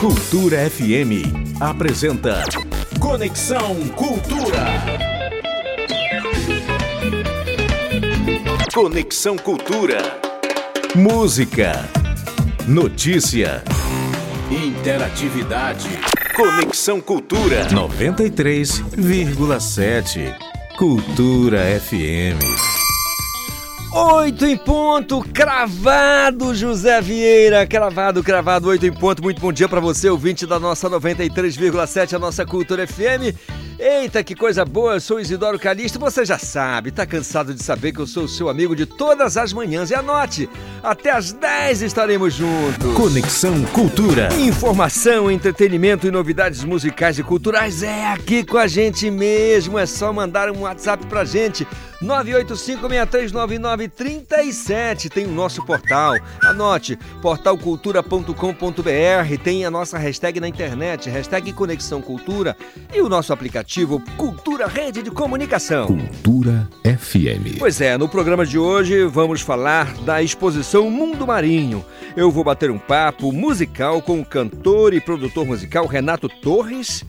Cultura FM apresenta Conexão Cultura. Conexão Cultura. Música, notícia, interatividade. Conexão Cultura 93,7. Cultura FM. Oito em ponto, cravado, José Vieira, cravado, cravado, oito em ponto. Muito bom dia para você, ouvinte da nossa 93,7, a nossa Cultura FM. Eita, que coisa boa, eu sou Isidoro Calixto, você já sabe, tá cansado de saber que eu sou o seu amigo de todas as manhãs. E anote, até às 10 estaremos juntos. Conexão Cultura. Informação, entretenimento e novidades musicais e culturais é aqui com a gente mesmo. É só mandar um WhatsApp pra gente. 985639937 tem o nosso portal. Anote, portalcultura.com.br tem a nossa hashtag na internet, hashtag Conexão Cultura e o nosso aplicativo Cultura Rede de Comunicação. Cultura FM. Pois é, no programa de hoje vamos falar da exposição Mundo Marinho. Eu vou bater um papo musical com o cantor e produtor musical Renato Torres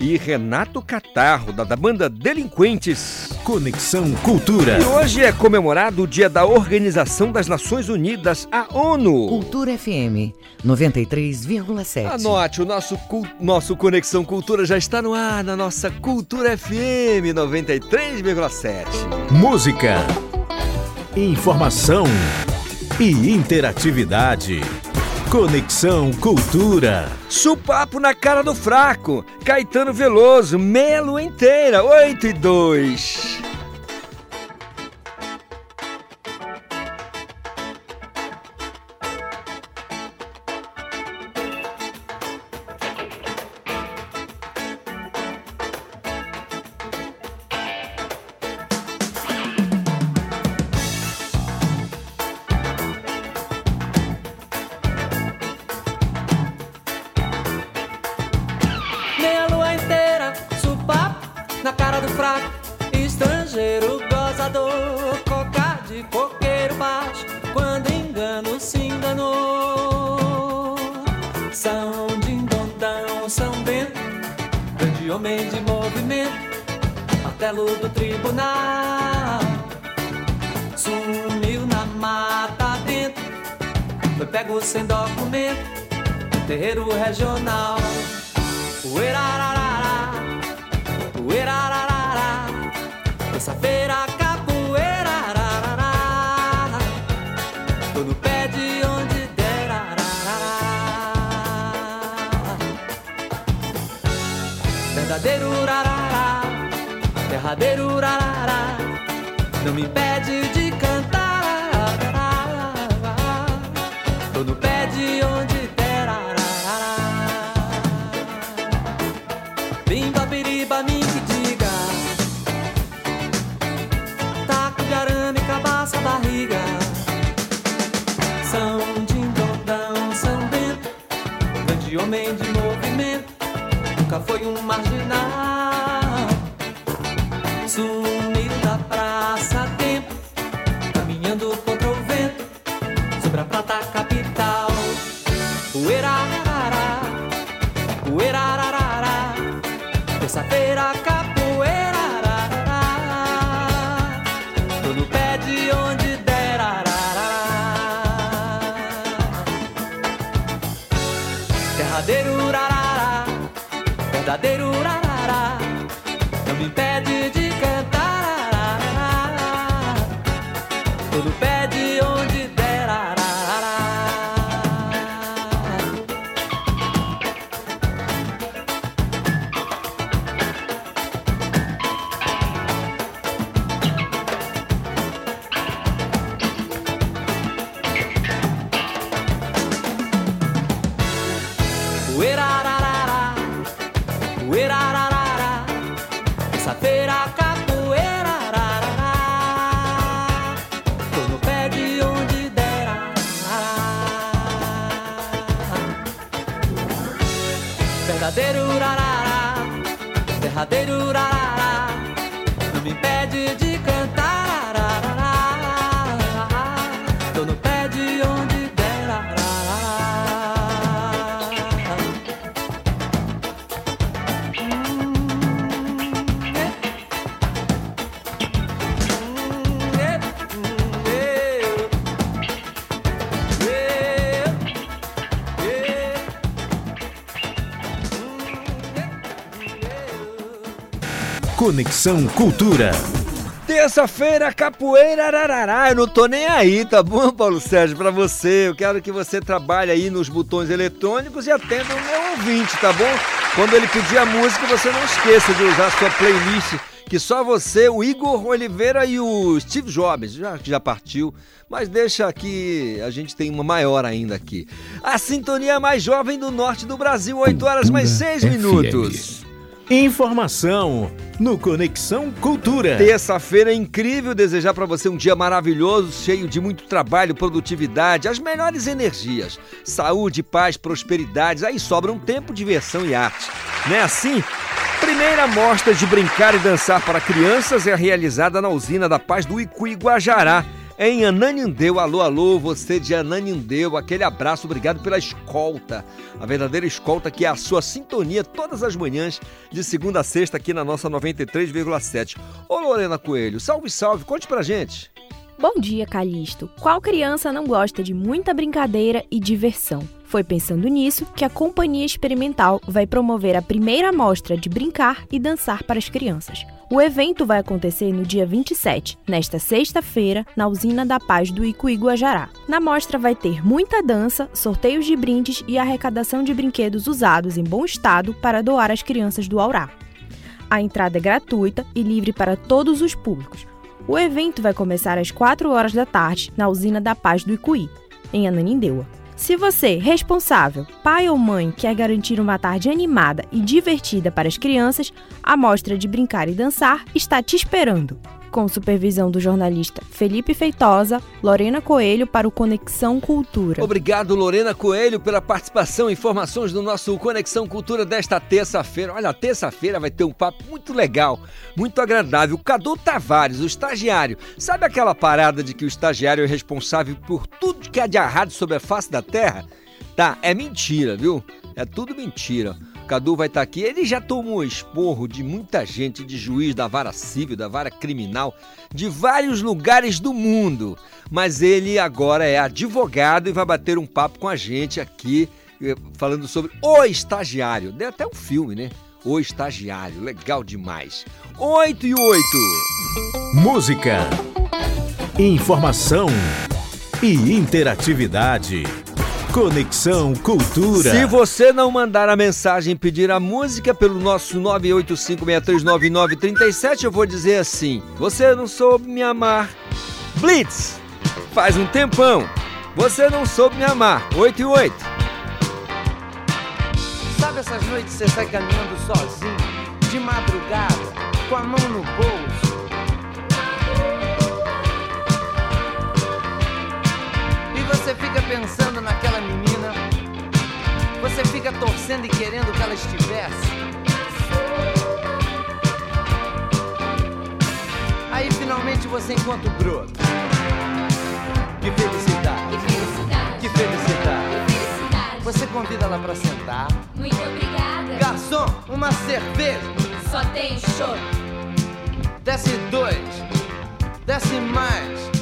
e Renato Catarro, da, da banda Delinquentes. Conexão Cultura. E hoje é comemorado o Dia da Organização das Nações Unidas, a ONU. Cultura FM 93,7. Anote, o nosso, nosso Conexão Cultura já está no ar na nossa Cultura FM 93,7. Música, informação e interatividade. Conexão Cultura. Supapo na cara do fraco. Caetano Veloso, Melo inteira, 8 e 2. Terça-feira, capoeira, ararará. Tô no pé de onde der, ararará. Derradeiro, urarará, verdadeiro, Conexão Cultura. Terça-feira, capoeira, ararará. Eu não tô nem aí, tá bom, Paulo Sérgio? Pra você, eu quero que você trabalhe aí nos botões eletrônicos e atenda o meu ouvinte, tá bom? Quando ele pedir a música, você não esqueça de usar a sua playlist, que só você, o Igor Oliveira e o Steve Jobs, já, já partiu, mas deixa que a gente tem uma maior ainda aqui. A sintonia mais jovem do norte do Brasil, 8 horas mais 6 FM. minutos. Informação no Conexão Cultura. Terça-feira é incrível desejar para você um dia maravilhoso, cheio de muito trabalho, produtividade, as melhores energias, saúde, paz, prosperidades. Aí sobra um tempo, diversão e arte. Não é assim? Primeira mostra de brincar e dançar para crianças é realizada na usina da Paz do Icuí Guajará, em Ananindeu. Alô, alô, você de Ananindeu, aquele abraço, obrigado pela escolta. A verdadeira escolta que é a sua sintonia todas as manhãs, de segunda a sexta, aqui na nossa 93,7. Ô Lorena Coelho, salve, salve, conte pra gente. Bom dia, Calixto. Qual criança não gosta de muita brincadeira e diversão? Foi pensando nisso que a Companhia Experimental vai promover a primeira mostra de brincar e dançar para as crianças. O evento vai acontecer no dia 27, nesta sexta-feira, na Usina da Paz do Icuí Guajará. Na mostra vai ter muita dança, sorteios de brindes e arrecadação de brinquedos usados em bom estado para doar às crianças do Aurá. A entrada é gratuita e livre para todos os públicos. O evento vai começar às 4 horas da tarde na Usina da Paz do Icuí, em Ananindeua. Se você, responsável, pai ou mãe, quer garantir uma tarde animada e divertida para as crianças, a mostra de brincar e dançar está te esperando. Com supervisão do jornalista Felipe Feitosa, Lorena Coelho para o Conexão Cultura. Obrigado, Lorena Coelho, pela participação e informações do nosso Conexão Cultura desta terça-feira. Olha, terça-feira vai ter um papo muito legal, muito agradável. Cadu Tavares, o estagiário. Sabe aquela parada de que o estagiário é responsável por tudo que há de errado sobre a face da Terra? Tá, é mentira, viu? É tudo mentira. Cadu vai estar aqui. Ele já tomou esporro de muita gente, de juiz da vara civil, da vara criminal, de vários lugares do mundo. Mas ele agora é advogado e vai bater um papo com a gente aqui, eh, falando sobre o estagiário. Deu até um filme, né? O estagiário. Legal demais. 8 e 8. Música, informação e interatividade. Conexão Cultura. Se você não mandar a mensagem e pedir a música pelo nosso 985639937, eu vou dizer assim: Você não soube me amar. Blitz, faz um tempão. Você não soube me amar. 8 e 8. Sabe essas noites você sai caminhando sozinho, de madrugada, com a mão no bolso? Você fica pensando naquela menina, você fica torcendo e querendo que ela estivesse. Aí finalmente você encontra o broto. Que felicidade, Que felicidade, que felicidade. que felicidade. Você convida ela pra sentar. Muito obrigada. Garçom, uma cerveja. Só tem show. Desce dois. Desce mais.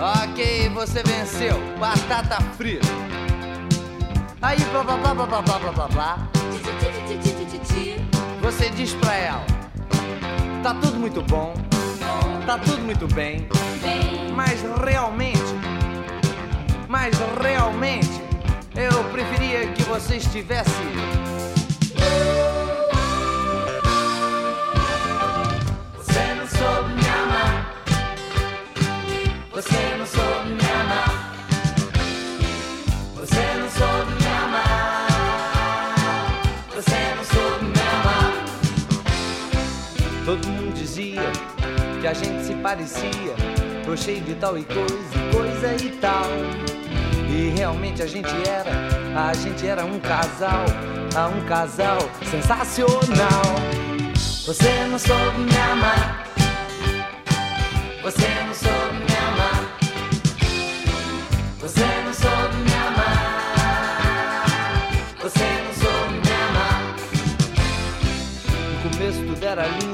Ok, você venceu. Batata frita. Aí, blá blá blá blá blá blá blá blá. Você diz pra ela: Tá tudo muito bom. Tá tudo muito. Bem, Mas realmente. Mas realmente. Eu preferia que você estivesse. A gente se parecia. Tô cheio de tal e coisa, coisa e tal. E realmente a gente era, a gente era um casal, ah, um casal sensacional. Você não soube me amar. Você não soube me amar. Você não soube me amar. Você não soube me amar. No começo tudo era lindo,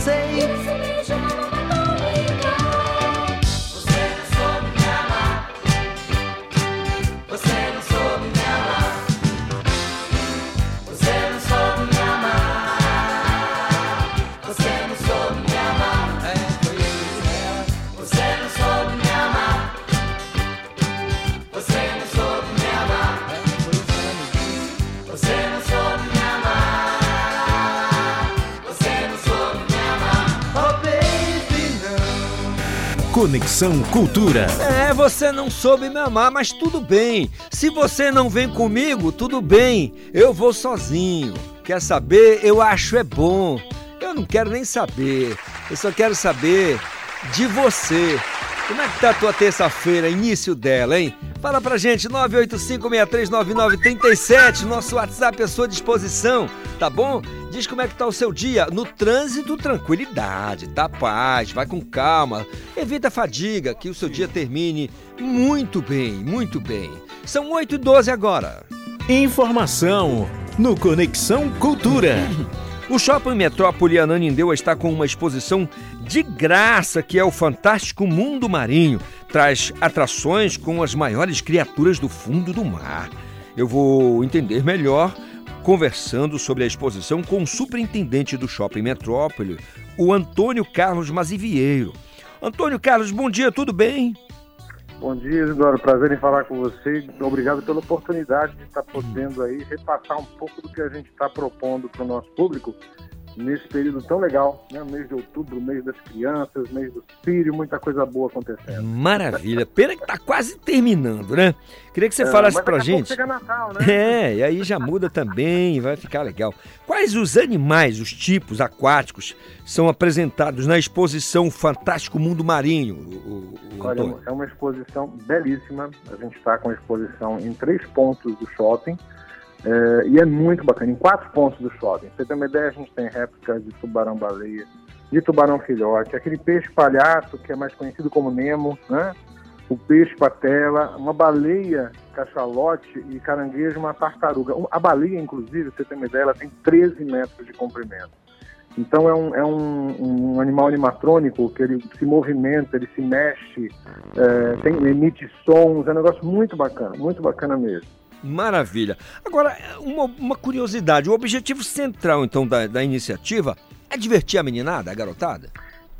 say Conexão Cultura. É, você não soube me amar, mas tudo bem. Se você não vem comigo, tudo bem. Eu vou sozinho. Quer saber? Eu acho é bom. Eu não quero nem saber. Eu só quero saber de você. Como é que tá a tua terça-feira, início dela, hein? Fala pra gente, 985-639937, nosso WhatsApp à sua disposição, tá bom? Diz como é que tá o seu dia. No trânsito, tranquilidade, tá? Paz, vai com calma. Evita a fadiga, que o seu dia termine muito bem, muito bem. São 8 e 12 agora. Informação no Conexão Cultura. O Shopping Metrópole Ananindeua está com uma exposição de graça que é o Fantástico Mundo Marinho. Traz atrações com as maiores criaturas do fundo do mar. Eu vou entender melhor conversando sobre a exposição com o superintendente do Shopping Metrópole, o Antônio Carlos Mazivieiro. Antônio Carlos, bom dia, tudo bem? Bom dia, Isidoro. Prazer em falar com você. Obrigado pela oportunidade de estar podendo aí repassar um pouco do que a gente está propondo para o nosso público nesse período tão legal, né? Mês de outubro, mês das crianças, mês do filho, muita coisa boa acontecendo. Maravilha. Pena que tá quase terminando, né? Queria que você É, falasse pra gente. Chega Natal, né? É, e aí já muda também, vai ficar legal. Quais os animais, os tipos aquáticos são apresentados na exposição Fantástico Mundo Marinho, o, o Olha, Antônio? é uma exposição belíssima. A gente está com a exposição em três pontos do shopping. É, e é muito bacana, em quatro pontos do shopping. Você ter uma ideia, a gente tem réplicas de tubarão-baleia, de tubarão-filhote, aquele peixe palhaço, que é mais conhecido como Nemo, né? o peixe patela, uma baleia cachalote e caranguejo, uma tartaruga. A baleia, inclusive, você ter uma ideia, ela tem 13 metros de comprimento. Então é um, é um, um animal animatrônico que ele se movimenta, ele se mexe, é, tem, emite sons, é um negócio muito bacana, muito bacana mesmo. Maravilha. Agora, uma, uma curiosidade: o objetivo central, então, da, da iniciativa é divertir a meninada, a garotada?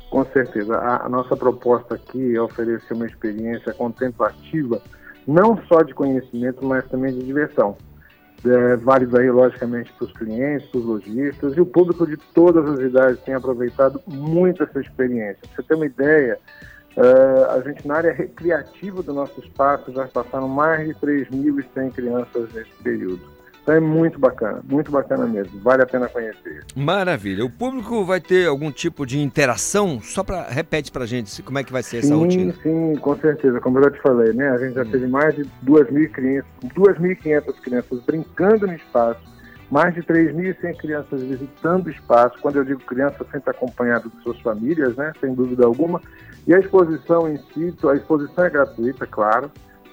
Com certeza. A, a nossa proposta aqui é oferecer uma experiência contemplativa, não só de conhecimento, mas também de diversão. É, válido aí, logicamente, para os clientes, para os lojistas e o público de todas as idades tem aproveitado muito essa experiência. Pra você ter uma ideia, é, a gente na área recreativa do nosso espaço já passaram mais de 3.100 crianças nesse período. Então é muito bacana, muito bacana mesmo. Vale a pena conhecer. Maravilha. O público vai ter algum tipo de interação? Só para repete pra gente como é que vai ser essa sim, rotina. sim, com certeza. Como eu já te falei, né? A gente já teve mais de 2.000 crianças, 2.500 crianças brincando no espaço, mais de 3.100 crianças visitando o espaço. Quando eu digo criança, sempre acompanhado de suas famílias, né? Sem dúvida alguma. E a exposição em si, a exposição é gratuita, claro.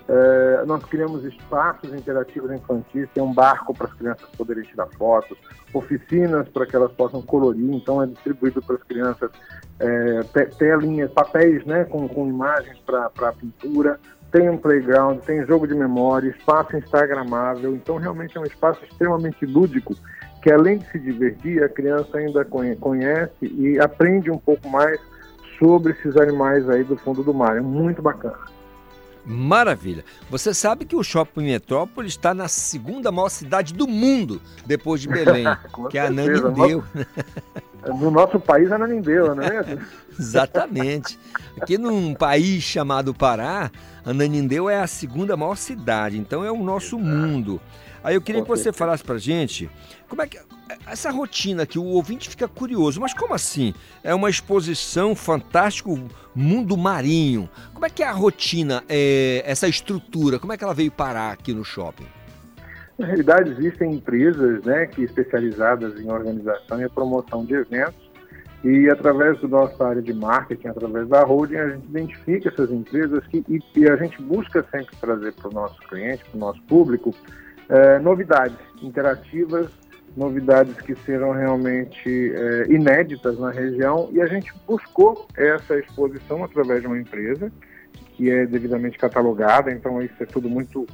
É, nós criamos espaços interativos infantis, tem um barco para as crianças poderem tirar fotos, oficinas para que elas possam colorir, então é distribuído para as crianças é, te- telinhas, papéis né, com, com imagens para pintura, tem um playground, tem jogo de memória, espaço instagramável, então realmente é um espaço extremamente lúdico, que além de se divertir, a criança ainda conhe- conhece e aprende um pouco mais sobre esses animais aí do fundo do mar, é muito bacana. Maravilha. Você sabe que o Shopping Metrópole está na segunda maior cidade do mundo, depois de Belém, que é Nanindeu. No nosso país, Ananindeua, não é mesmo? Exatamente. Aqui num país chamado Pará, Ananindeua é a segunda maior cidade, então é o nosso mundo. Aí eu queria que você falasse pra gente como é que essa rotina que o ouvinte fica curioso, mas como assim? É uma exposição fantástico mundo marinho. Como é que é a rotina, é, essa estrutura? Como é que ela veio parar aqui no shopping? Na realidade, existem empresas né, que especializadas em organização e promoção de eventos e através da nossa área de marketing, através da holding, a gente identifica essas empresas que, e, e a gente busca sempre trazer para o nosso cliente, para o nosso público, eh, novidades interativas, novidades que sejam realmente eh, inéditas na região e a gente buscou essa exposição através de uma empresa que é devidamente catalogada, então isso é tudo muito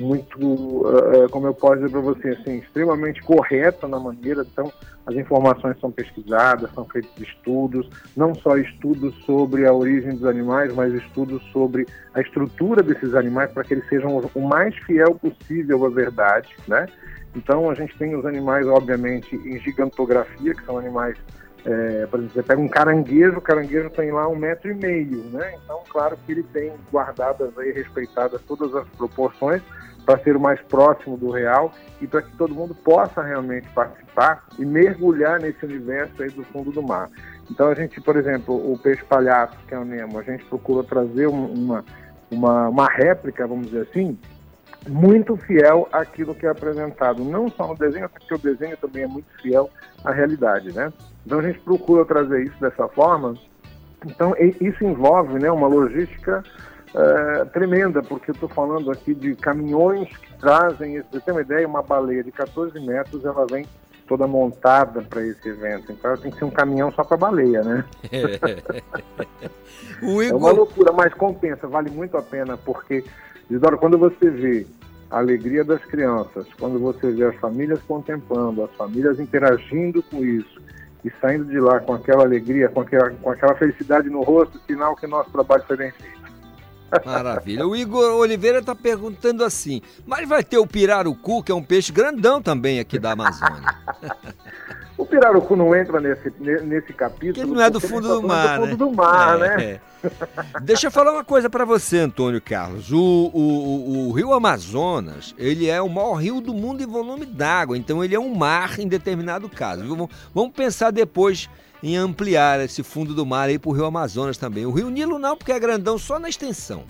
muito, eh, como eu posso dizer para você, assim, extremamente correta na maneira. Então, as informações são pesquisadas, são feitos estudos, não só estudos sobre a origem dos animais, mas estudos sobre a estrutura desses animais para que eles sejam o mais fiel possível à verdade, né? Então, a gente tem os animais, obviamente, em gigantografia, que são animais é, por exemplo, você pega um caranguejo, o caranguejo tem lá um metro e meio, né? Então, claro que ele tem guardadas aí, respeitadas todas as proporções para ser o mais próximo do real e para que todo mundo possa realmente participar e mergulhar nesse universo aí do fundo do mar. Então, a gente, por exemplo, o peixe palhaço, que é o Nemo, a gente procura trazer um- uma, uma, uma réplica, vamos dizer assim, muito fiel àquilo que é apresentado, não só no desenho, porque o desenho também é muito fiel à realidade, né? Então a gente procura trazer isso dessa forma. Então isso envolve, né, uma logística eh, tremenda, porque eu estou falando aqui de caminhões que trazem, você ter uma ideia, uma baleia de 14 metros, ela vem toda montada para esse evento. Então tem que ser um caminhão só para baleia, né? o É uma Igor, loucura, mas compensa, vale muito a pena, porque, Isidoro, quando você vê a alegria das crianças, quando você vê as famílias contemplando, as famílias interagindo com isso e saindo de lá com aquela alegria, com aquela, com aquela felicidade no rosto, sinal que nosso trabalho foi bem feito. maravilha. O Igor Oliveira está perguntando assim, mas vai ter o pirarucu, que é um peixe grandão também aqui da Amazônia. O pirarucu não entra nesse, ne- nesse capítulo. Que ele não é do fundo tá do falando mar, do né? fundo do mar, É, né? é. Deixa eu falar uma coisa pra você, Antônio Carlos. O, o, o- o rio Amazonas, ele é o maior rio do mundo em volume d'água, então ele é um mar em determinado caso. Vamos- Vamos pensar depois em ampliar esse fundo do mar aí pro rio Amazonas também. O rio Nilo não, porque é grandão só na extensão.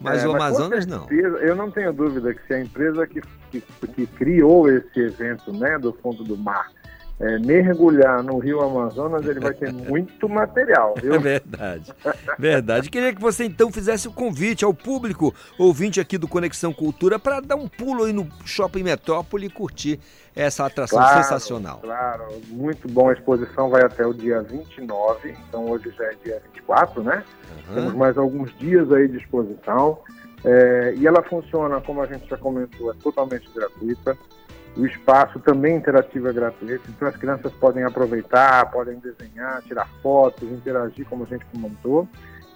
Mas É, o Amazonas não. certeza, Eu não tenho dúvida que se a empresa que, que, que criou esse evento né, do fundo do mar é, mergulhar no rio Amazonas, ele vai ter muito material, É viu? verdade, verdade. Queria que você então fizesse o convite ao público ouvinte aqui do Conexão Cultura para dar um pulo aí no Shopping Metrópole e curtir essa atração Claro, sensacional. Claro, muito bom. A exposição vai até o dia 29, então hoje já é dia 24, né? Temos Aham. mais alguns dias aí de exposição. É, e ela funciona, como a gente já comentou, é totalmente gratuita. O espaço também interativo é gratuito, então as crianças podem aproveitar, podem desenhar, tirar fotos, interagir, como a gente comentou.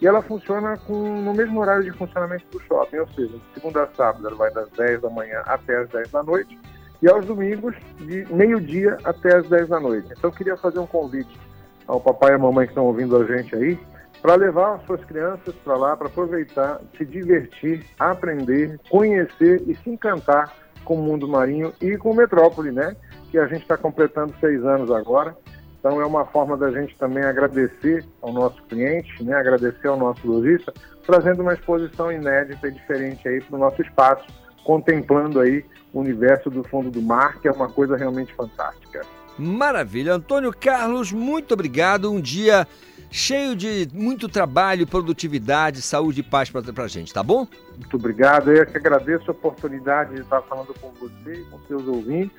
E ela funciona com, no mesmo horário de funcionamento do shopping, ou seja, de segunda a sábado ela vai das 10 da manhã até as 10 da noite, e aos domingos, de meio-dia até as 10 da noite. Então eu queria fazer um convite ao papai e à mamãe que estão ouvindo a gente aí, para levar as suas crianças para lá, para aproveitar, se divertir, aprender, conhecer e se encantar com o mundo marinho e com o Metrópole, né? Que a gente está completando seis anos agora. Então é uma forma da gente também agradecer ao nosso cliente, né? Agradecer ao nosso lojista, trazendo uma exposição inédita e diferente aí para o nosso espaço, contemplando aí o universo do fundo do mar, que é uma coisa realmente fantástica. Maravilha. Antônio Carlos, muito obrigado. Um dia cheio de muito trabalho, produtividade, saúde e paz para a gente, tá bom? Muito obrigado. Eu que agradeço a oportunidade de estar falando com você com seus ouvintes.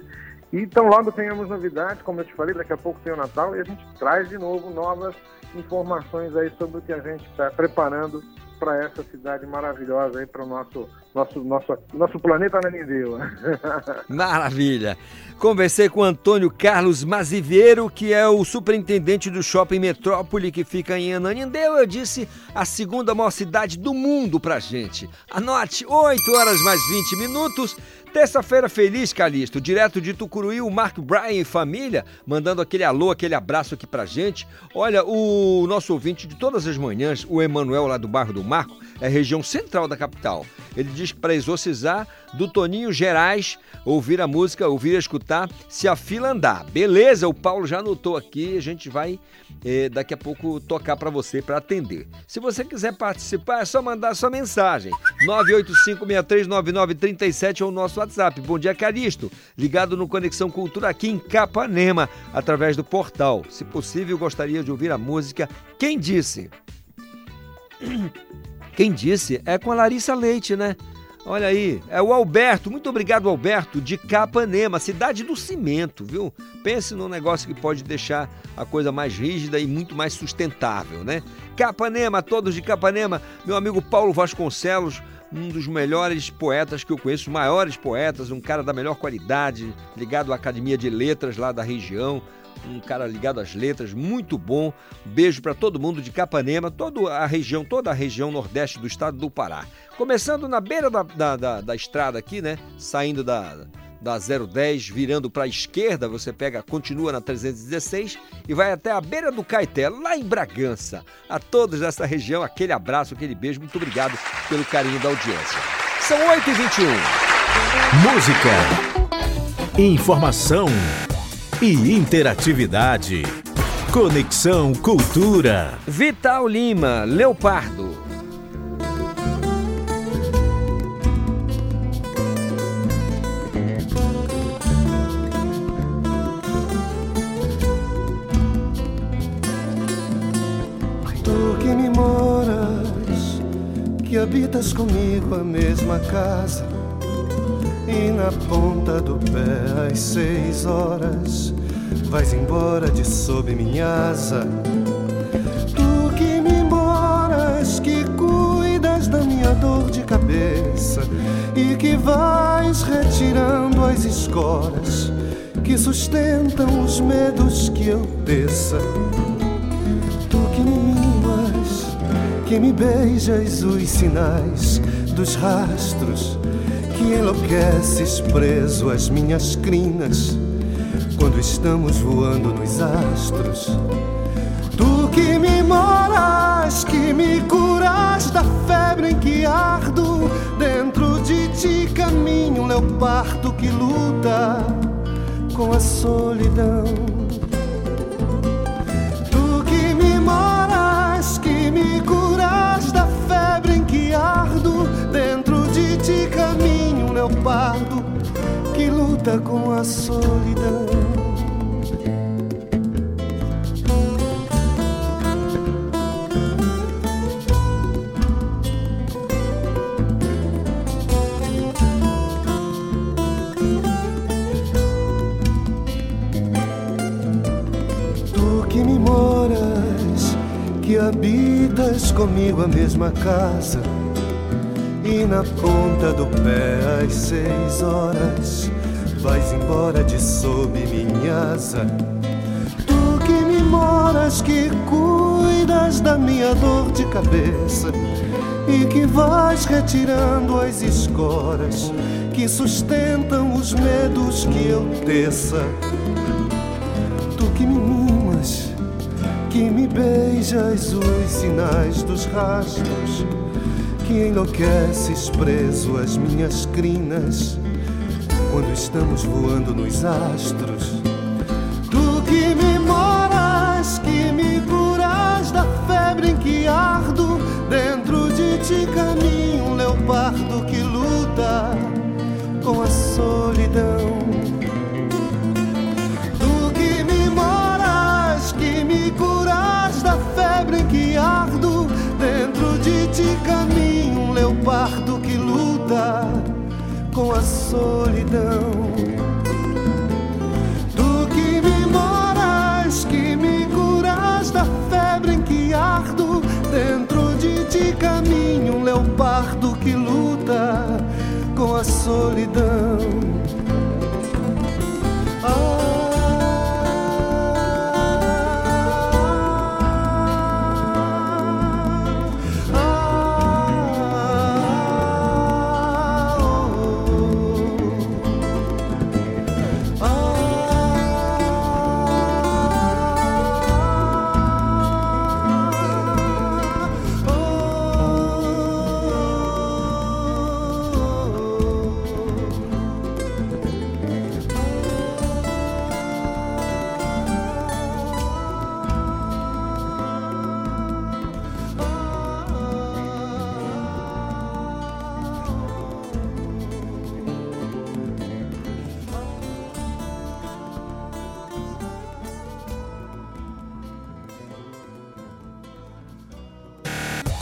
E então logo tenhamos novidades, como eu te falei, daqui a pouco tem o Natal e a gente traz de novo novas informações aí sobre o que a gente está preparando para essa cidade maravilhosa aí para o nosso nosso nosso nosso planeta Ananindeu. Maravilha. Conversei com Antônio Carlos Maziveiro, que é o superintendente do Shopping Metrópole, que fica em Ananindeu. Eu disse a segunda maior cidade do mundo pra gente. Anote, 8 horas mais 20 minutos. Terça-feira feliz, Calixto. Direto de Tucuruí, o Mark Bryan e família, mandando aquele alô, aquele abraço aqui pra gente. Olha, o nosso ouvinte de todas as manhãs, o Emanuel lá do bairro do Marco, é região central da capital. Ele diz que para exorcizar do Toninho Gerais, ouvir a música, ouvir, escutar, se a fila andar. Beleza, o Paulo já anotou aqui, a gente vai eh, daqui a pouco tocar para você para atender. Se você quiser participar, é só mandar sua mensagem. 985639937 ou o nosso WhatsApp. Bom dia, Caristo. Ligado no Conexão Cultura aqui em Capanema, através do portal. Se possível, gostaria de ouvir a música Quem Disse? Quem disse é com a Larissa Leite, né? Olha aí, é o Alberto, muito obrigado Alberto, de Capanema, cidade do cimento, viu? Pense num negócio que pode deixar a coisa mais rígida e muito mais sustentável, né? Capanema, todos de Capanema, meu amigo Paulo Vasconcelos, um dos melhores poetas que eu conheço, maiores poetas, um cara da melhor qualidade, ligado à Academia de Letras lá da região, um cara ligado às letras, muito bom. Beijo para todo mundo de Capanema, toda a região, toda a região nordeste do estado do Pará. Começando na beira da, da, da, da estrada aqui, né? Saindo da, da 010, virando para a esquerda, você pega, continua na 316 e vai até a beira do Caeté, lá em Bragança. A todos dessa região, aquele abraço, aquele beijo, muito obrigado pelo carinho da audiência. São 8h21. Música, informação e interatividade. Conexão Cultura. Vital Lima, Leopardo. Que habitas comigo a mesma casa. E na ponta do pé às seis horas vais embora de sob minha asa. Tu que me moras, que cuidas da minha dor de cabeça e que vais retirando as escoras que sustentam os medos que eu desça. Que me beijas os sinais dos rastros que enlouqueces preso às minhas crinas quando estamos voando nos astros. Tu que me moras, que me curas da febre em que ardo, dentro de ti caminho leopardo que luta com a solidão. Tu que me moras, que me curas dentro de ti caminho um leopardo que luta com a solidão. Tu que me moras, que habitas comigo a mesma casa. E na ponta do pé às seis horas vais embora de sob minha asa. Tu que me moras, que cuidas da minha dor de cabeça e que vais retirando as escoras que sustentam os medos que eu teça. Tu que me mimas, que me beijas os sinais dos rastros que enlouqueces preso às minhas crinas quando estamos voando nos astros. Tu que me moras, que me curas da febre em que ardo, dentro de ti caminho um leopardo que luta com a solidão. Tu que me moras, que me curas da febre em que ardo, dentro de ti caminho com a solidão. Tu que me moras, que me curas da febre em que ardo, dentro de ti caminho um leopardo que luta com a solidão.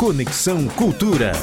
Conexão Cultura.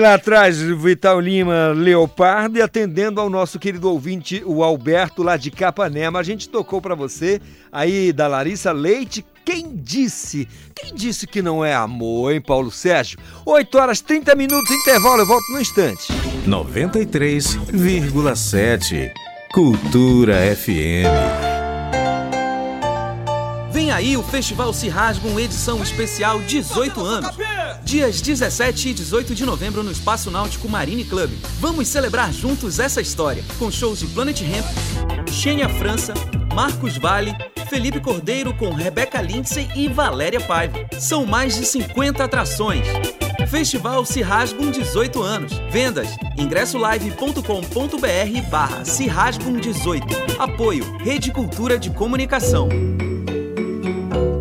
Lá atrás, Vital Lima Leopardo e atendendo ao nosso querido ouvinte, o Alberto, lá de Capanema. A gente tocou pra você aí da Larissa Leite. Quem disse? Quem disse que não é amor, hein, Paulo Sérgio? 8 horas 30 minutos, intervalo, eu volto no instante. 93,7 Cultura FM. Aí o Festival Se Rasgam edição especial 18 anos. Dias 17 e 18 de novembro no Espaço Náutico Marine Club. Vamos celebrar juntos essa história, com shows de Planet Hemp, Xênia França, Marcos Vale, Felipe Cordeiro com Rebeca Lindsay e Valéria Paiva. São mais de 50 atrações. Festival Se Rasgam 18 anos. Vendas ingressolive.com.br barra Se Rasgam 18. Apoio Rede Cultura de Comunicação.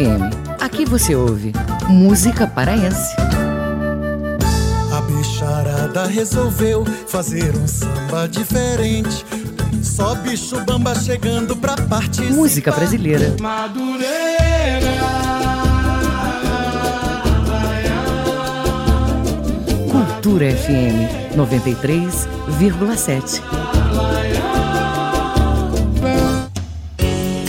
FM. Aqui você ouve música paraense. A bicharada resolveu fazer um samba diferente. Só bicho bamba chegando pra participar. Música brasileira. Cultura FM 93,7.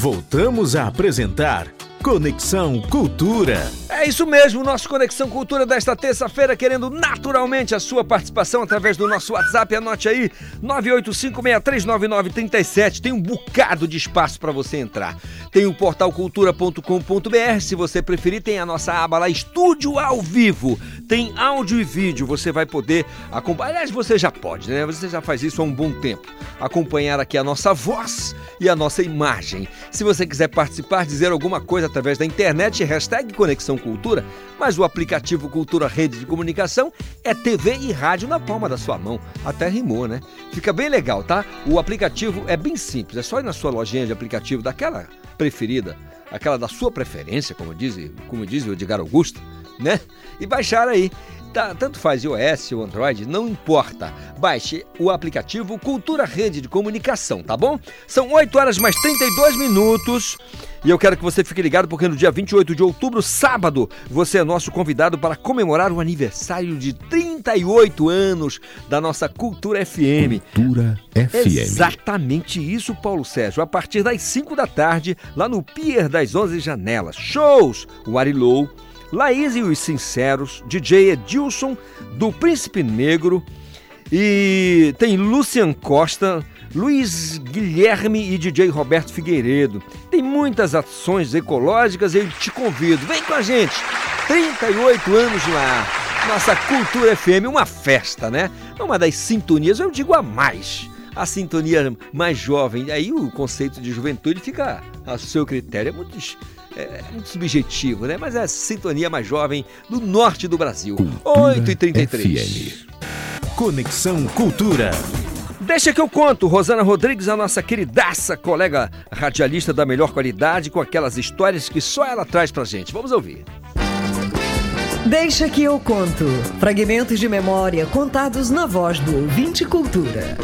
Voltamos a apresentar Conexão Cultura. Isso mesmo, nosso Conexão Cultura desta terça-feira, querendo naturalmente a sua participação através do nosso WhatsApp. Anote aí, 985639937. Tem um bocado de espaço para você entrar. Tem o portal cultura.com.br, se você preferir, tem a nossa aba lá, Estúdio ao Vivo. Tem áudio e vídeo, você vai poder acompanhar. Aliás, você já pode, né? Você já faz isso há um bom tempo. Acompanhar aqui a nossa voz e a nossa imagem. Se você quiser participar, dizer alguma coisa através da internet, hashtag Conexão Cultura, mas o aplicativo Cultura Rede de Comunicação é TV e rádio na palma da sua mão. Até rimou, né? Fica bem legal, tá? O aplicativo é bem simples, é só ir na sua lojinha de aplicativo daquela preferida, aquela da sua preferência, como diz, como diz o Edgar Augusto, né? E baixar aí. Tá, tanto faz iOS ou Android, não importa. Baixe o aplicativo Cultura Rede de Comunicação, tá bom? São 8 horas mais 32 minutos. E eu quero que você fique ligado porque no dia 28 de outubro, sábado, você é nosso convidado para comemorar o aniversário de 38 anos da nossa Cultura FM. Cultura FM. Exatamente isso, Paulo Sérgio. A partir das 5 da tarde, lá no Pier das 11 Janelas. Shows! O Arilou, Laís e os Sinceros, DJ Edilson, do Príncipe Negro, e tem Lucian Costa, Luiz Guilherme e DJ Roberto Figueiredo. Tem muitas ações ecológicas e eu te convido. Vem com a gente! 38 anos lá. Nossa Cultura FM, uma festa, né? Uma das sintonias, eu digo a mais. A sintonia mais jovem. Aí o conceito de juventude fica a seu critério. É muito, é muito subjetivo, né? Mas é a sintonia mais jovem do norte do Brasil. 8h33. Conexão Cultura. Deixa que eu conto, Rosana Rodrigues, a nossa queridaça colega radialista da melhor qualidade, com aquelas histórias que só ela traz pra gente. Vamos ouvir. Deixa que eu conto. Fragmentos de memória contados na voz do ouvinte cultura.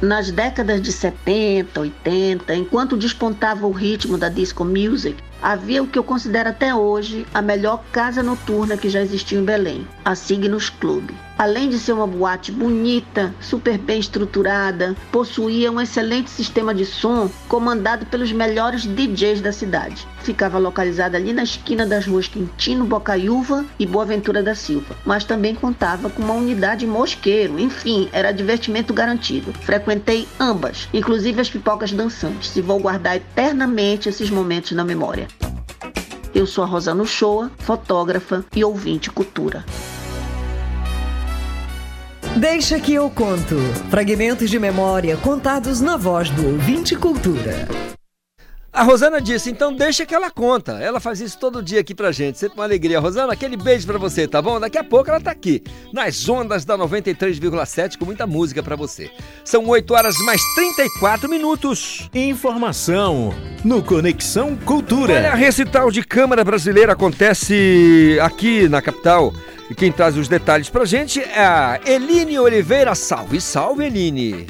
Nas décadas de 70, 80, enquanto despontava o ritmo da disco music, havia o que eu considero até hoje a melhor casa noturna que já existiu em Belém, a Signos Club. Além de ser uma boate bonita, super bem estruturada, possuía um excelente sistema de som comandado pelos melhores DJs da cidade. Ficava localizada ali na esquina das ruas Quintino Bocaiúva e Boaventura da Silva, mas também contava com uma unidade mosqueiro, enfim, era divertimento garantido. Frequentei ambas, inclusive as pipocas dançantes, e vou guardar eternamente esses momentos na memória. Eu sou a Rosana Shoa, fotógrafa e ouvinte cultura. Deixa que eu conto. Fragmentos de memória contados na voz do ouvinte cultura. A Rosana disse, então deixa que ela conta. Ela faz isso todo dia aqui pra gente. Sempre uma alegria. Rosana, aquele beijo pra você, tá bom? Daqui a pouco ela tá aqui, nas ondas da 93,7, com muita música pra você. São 8 horas mais 34 minutos. Informação no Conexão Cultura. Olha, a recital de Câmara Brasileira acontece aqui na capital. E quem traz os detalhes pra gente é a Eline Oliveira. Salve, salve, Eline.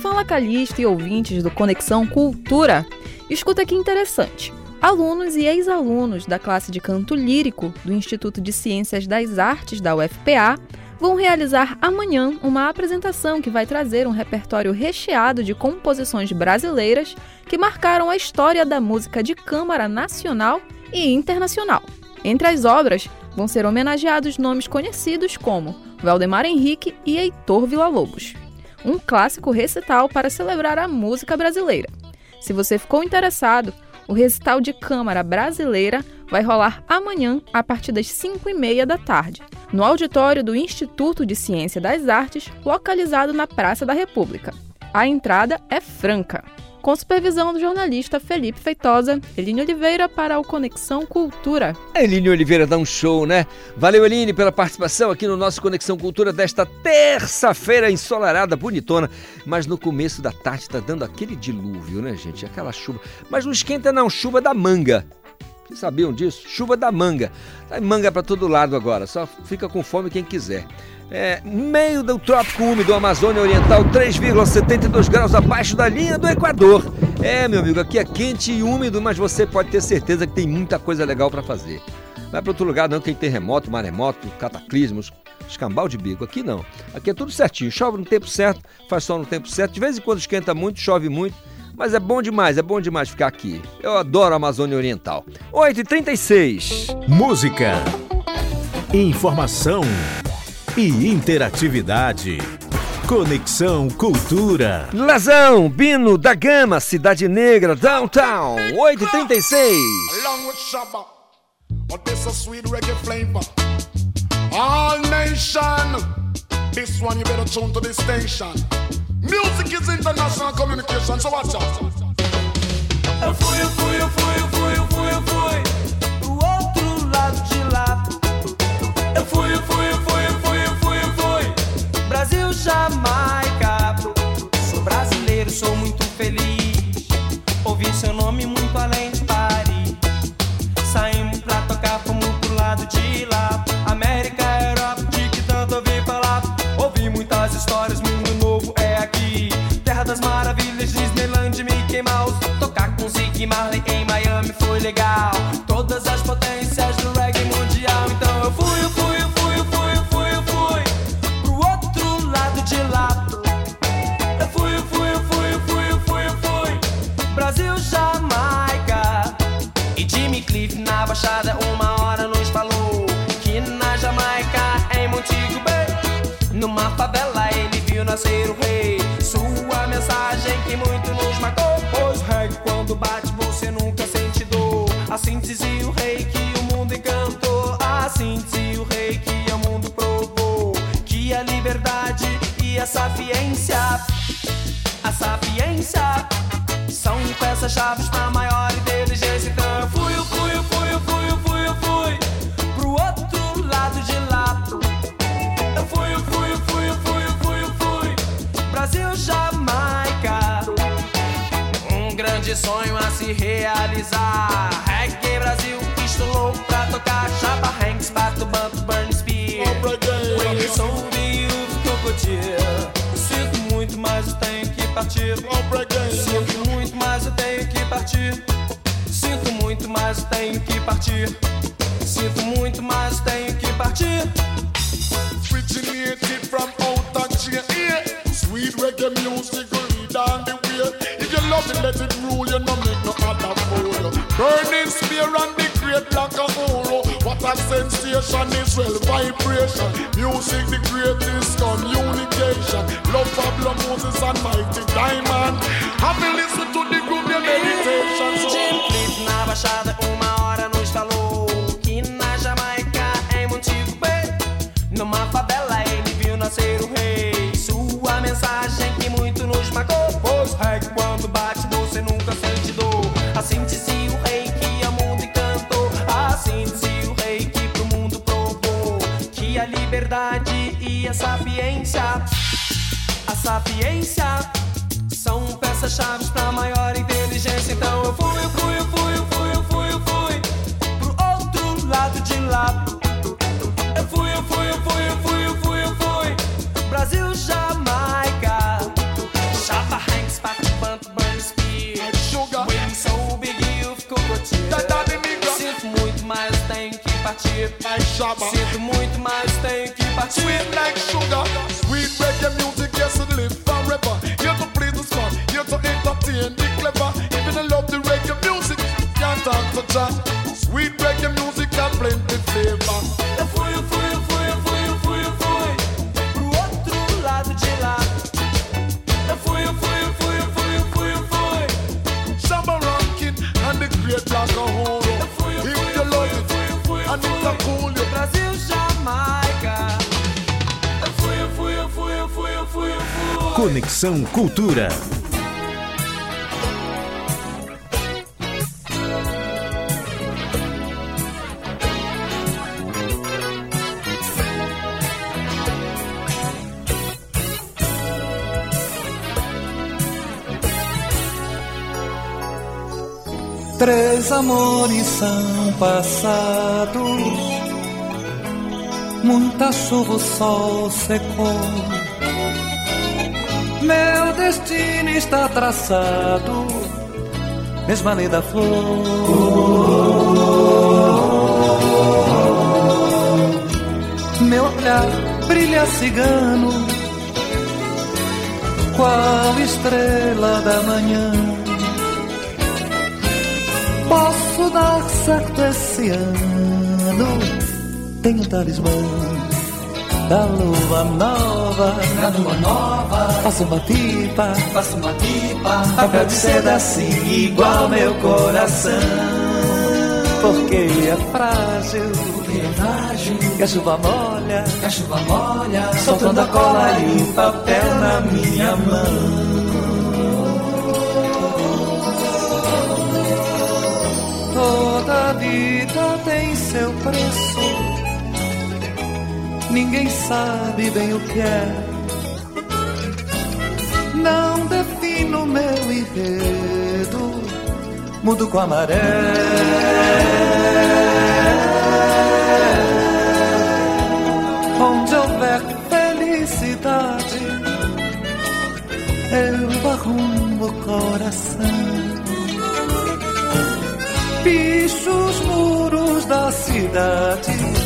Fala Calixto e ouvintes do Conexão Cultura. Escuta que interessante. Alunos e ex-alunos da classe de canto lírico do Instituto de Ciências das Artes da UFPA vão realizar amanhã uma apresentação que vai trazer um repertório recheado de composições brasileiras que marcaram a história da música de câmara nacional e internacional. Entre as obras vão ser homenageados nomes conhecidos como Valdemar Henrique e Heitor Villa-Lobos. Um clássico recital para celebrar a música brasileira. Se você ficou interessado, o recital de Câmara Brasileira vai rolar amanhã a partir das 5 e meia da tarde, no auditório do Instituto de Ciência das Artes, localizado na Praça da República. A entrada é franca. Com supervisão do jornalista Felipe Feitosa, Eline Oliveira para o Conexão Cultura. A Eline Oliveira dá um show, né? Valeu, Eline, pela participação aqui no nosso Conexão Cultura desta terça-feira ensolarada, bonitona. Mas no começo da tarde tá dando aquele dilúvio, né, gente? Aquela chuva. Mas não esquenta não, chuva da manga. Vocês sabiam disso? Chuva da manga. Tá manga para todo lado agora, só fica com fome quem quiser. É, meio do trópico úmido Amazônia Oriental, 3,72 graus abaixo da linha do Equador. É, meu amigo, aqui é quente e úmido, mas você pode ter certeza que tem muita coisa legal para fazer. Vai para outro lugar não, tem terremoto, maremoto, cataclismos, escambau de bico. Aqui não. Aqui é tudo certinho. Chove no tempo certo, faz sol no tempo certo. De vez em quando esquenta muito, chove muito. Mas é bom demais, é bom demais ficar aqui. Eu adoro a Amazônia Oriental. 8h36. Música, informação e interatividade. Conexão Cultura. Lazão, Bino da Gama, Cidade Negra, Downtown. 8h36. Along with Shabba, but this a sweet reggae flavor. All nation, this one you better tune to this station. Music is international communication, so watch out. Eu fui, eu fui, eu fui, eu fui, eu fui, eu fui pro outro lado de lá. Eu fui, eu fui, eu fui, eu fui, Brasil, Jamaica. Sou brasileiro, sou muito feliz. Ouvi seu nome muito além de Paris. Saímos pra tocar, fomos pro lado de lá. América, Europa, de que tanto ouvi falar. Ouvi muitas histórias, mundo novo é aqui. Terra das maravilhas, Disneyland, Mickey Mouse. Tocar com Ziggy Marley em Miami foi legal. Ele viu nascer o rei. Sua mensagem que muito nos marcou. Pois reggae quando bate você nunca sente dor. Assim dizia o rei que o mundo encantou. Assim dizia o rei que o mundo provou. Que a liberdade e a sapiência, a sapiência, são peças chaves pra maior inteligência. Realizar. Reggae Brasil, estou louco pra tocar. Chapa Hanks, Bato Banto, Burn Spear. When sou viúvo que eu curtir. Sinto muito, mas eu tenho que partir. Sinto muito, mas eu tenho que partir. Sinto muito, mas eu tenho que partir. Sinto muito, mas eu tenho que partir. Burning spear and the great black hole. What a sensation is well vibration. Music the greatest communication. Love Pablo Moses and Mighty Diamond. Have you listen to the group your meditation. Jim sapiência são peças chaves pra maior inteligência. Então eu fui, eu fui, eu fui, eu fui, eu fui, eu fui pro outro lado de lá. Eu fui, eu fui, eu fui, eu fui, eu fui, eu fui. Brasil, Jamaica. Chapa Hanks, Pato Banto, Burn Spear. Sugar. Wing Soul, Big Youth, Cocotinha. Sinto muito, mas tenho que partir. Sinto muito, mas tenho que partir. Sweet like sugar, Conexão Cultura. Três amores são passados muita chuva o sol secou. Meu destino está traçado, mesma lei da flor. Meu olhar brilha cigano, qual estrela da manhã. Posso dar certo esse ano, tenho talismã da lua nova. Da lua nova. Faço uma pipa, Faço uma pipa. papel de seda assim, igual meu coração. Porque é frágil, Porque é frágil. que a chuva molha, Que a chuva molha. soltando a cola e o papel na minha mão. Toda vida tem seu preço. Ninguém sabe bem o que é. Não defino meu enredo, mudo com a maré. Onde houver felicidade, eu arrumo o coração. Picho os muros da cidade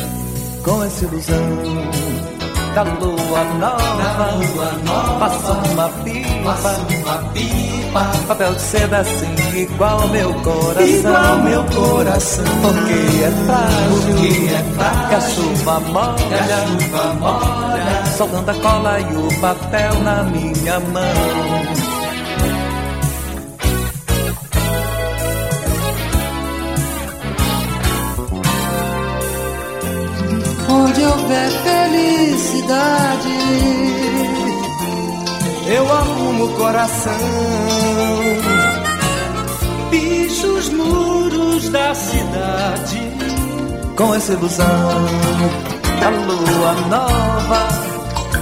com essa ilusão da lua nova. lua nova. Faço uma pipa, Faço uma pipa. papel de seda assim, igual meu coração. Igual meu coração. Porque é frágil, Porque é frágil. que a chuva molha, Que a chuva molha. soltando a cola e o papel na minha mão. Felicidade, eu arrumo o coração. Picho os muros da cidade com essa ilusão da lua nova.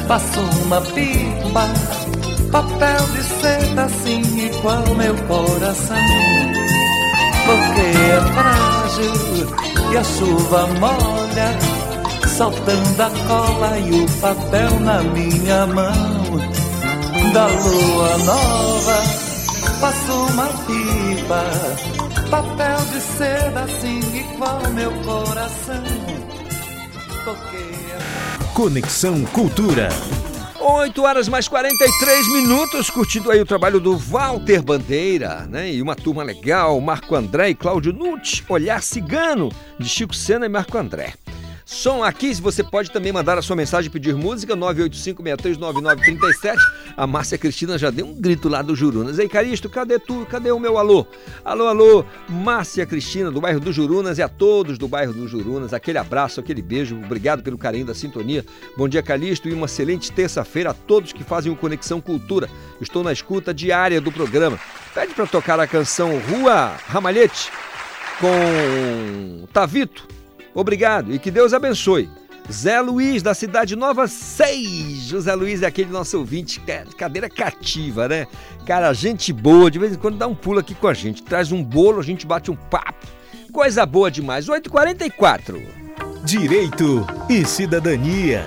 Faço uma pipa, papel de seda assim igual meu coração. Porque é frágil e a chuva molha soltando a cola e o papel na minha mão. Da lua nova, faço uma pipa, papel de seda assim igual meu coração. Porque é Conexão Cultura. 8 horas mais 43 minutos, curtindo aí o trabalho do Walter Bandeira, né? E uma turma legal, Marco André e Cláudio Nutt, Olhar Cigano, de Chico Sena e Marco André. Som aqui, você pode também mandar a sua mensagem e pedir música, 985-639937. A Márcia Cristina já deu um grito lá do Jurunas. Ei, Caristo, cadê tu? Cadê o meu alô? Alô, alô, Márcia Cristina, do bairro do Jurunas e a todos do bairro do Jurunas. Aquele abraço, aquele beijo, obrigado pelo carinho da sintonia. Bom dia, Calixto, e uma excelente terça-feira a todos que fazem o Conexão Cultura. Estou na escuta diária do programa. Pede para tocar a canção Rua Ramalhete com Tavito. Obrigado e que Deus abençoe. Zé Luiz, da Cidade Nova 6. José Luiz é aquele nosso ouvinte, ca- cadeira cativa, né? Cara, gente boa, de vez em quando dá um pulo aqui com a gente. Traz um bolo, a gente bate um papo. Coisa boa demais. 8h44. Direito e cidadania.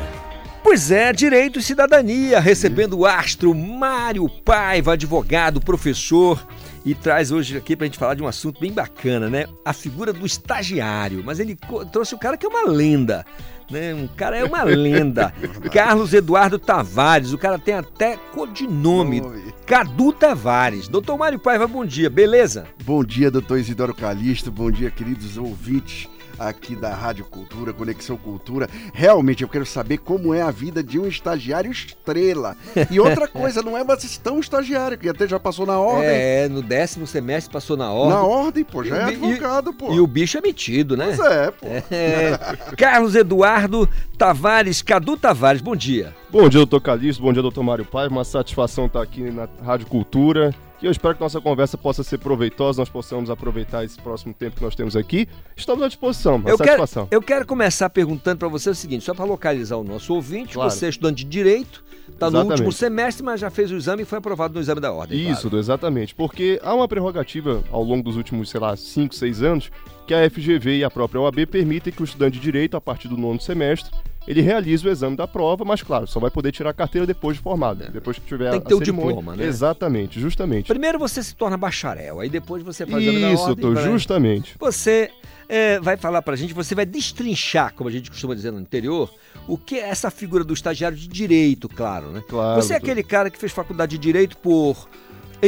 Pois é, Direito e Cidadania, recebendo o astro Mário Paiva, advogado, professor, e traz hoje aqui pra gente falar de um assunto bem bacana, né? A figura do estagiário. Mas ele trouxe o cara que é uma lenda, né? Um cara é uma lenda. Carlos Eduardo Tavares, o cara tem até codinome. Cadu Tavares. Doutor Mário Paiva, bom dia, beleza? Bom dia, doutor Isidoro Calixto. Bom dia, queridos ouvintes aqui da Rádio Cultura, Conexão Cultura. Realmente, eu quero saber como é a vida de um estagiário estrela. E outra coisa, não é mais tão estagiário, que até já passou na ordem. É, no décimo semestre passou na ordem. Na ordem, pô, já E o é bi- e- advogado, pô. E o bicho é metido, né? Pois é, pô. É. Carlos Eduardo Tavares, Cadu Tavares, bom dia. Bom dia, doutor Calixto. Bom dia, doutor Mário Paiva. Uma satisfação estar aqui na Rádio Cultura. E eu espero que nossa conversa possa ser proveitosa, nós possamos aproveitar esse próximo tempo que nós temos aqui. Estamos à disposição, Eu quero, satisfação. eu quero começar perguntando para você o seguinte, só para localizar o nosso ouvinte, Claro. você é estudante de Direito, está no último semestre, mas já fez o exame e foi aprovado no exame da ordem. Isso, exatamente. Porque há uma prerrogativa ao longo dos últimos, sei lá, 5, 6 anos, que a FGV e a própria OAB permitem que o estudante de direito, a partir do nono semestre, ele realiza o exame da prova, mas claro, só vai poder tirar a carteira depois de formado, depois que tiver É. Tem que a ter o diploma, né? Exatamente, justamente. Primeiro você se torna bacharel, aí depois você faz a Isso, ordem, doutor, vai- justamente. Você é, vai falar pra gente, você vai destrinchar, como a gente costuma dizer no interior, o que é essa figura do estagiário de direito, claro, né? Claro, você é aquele cara que fez faculdade de direito por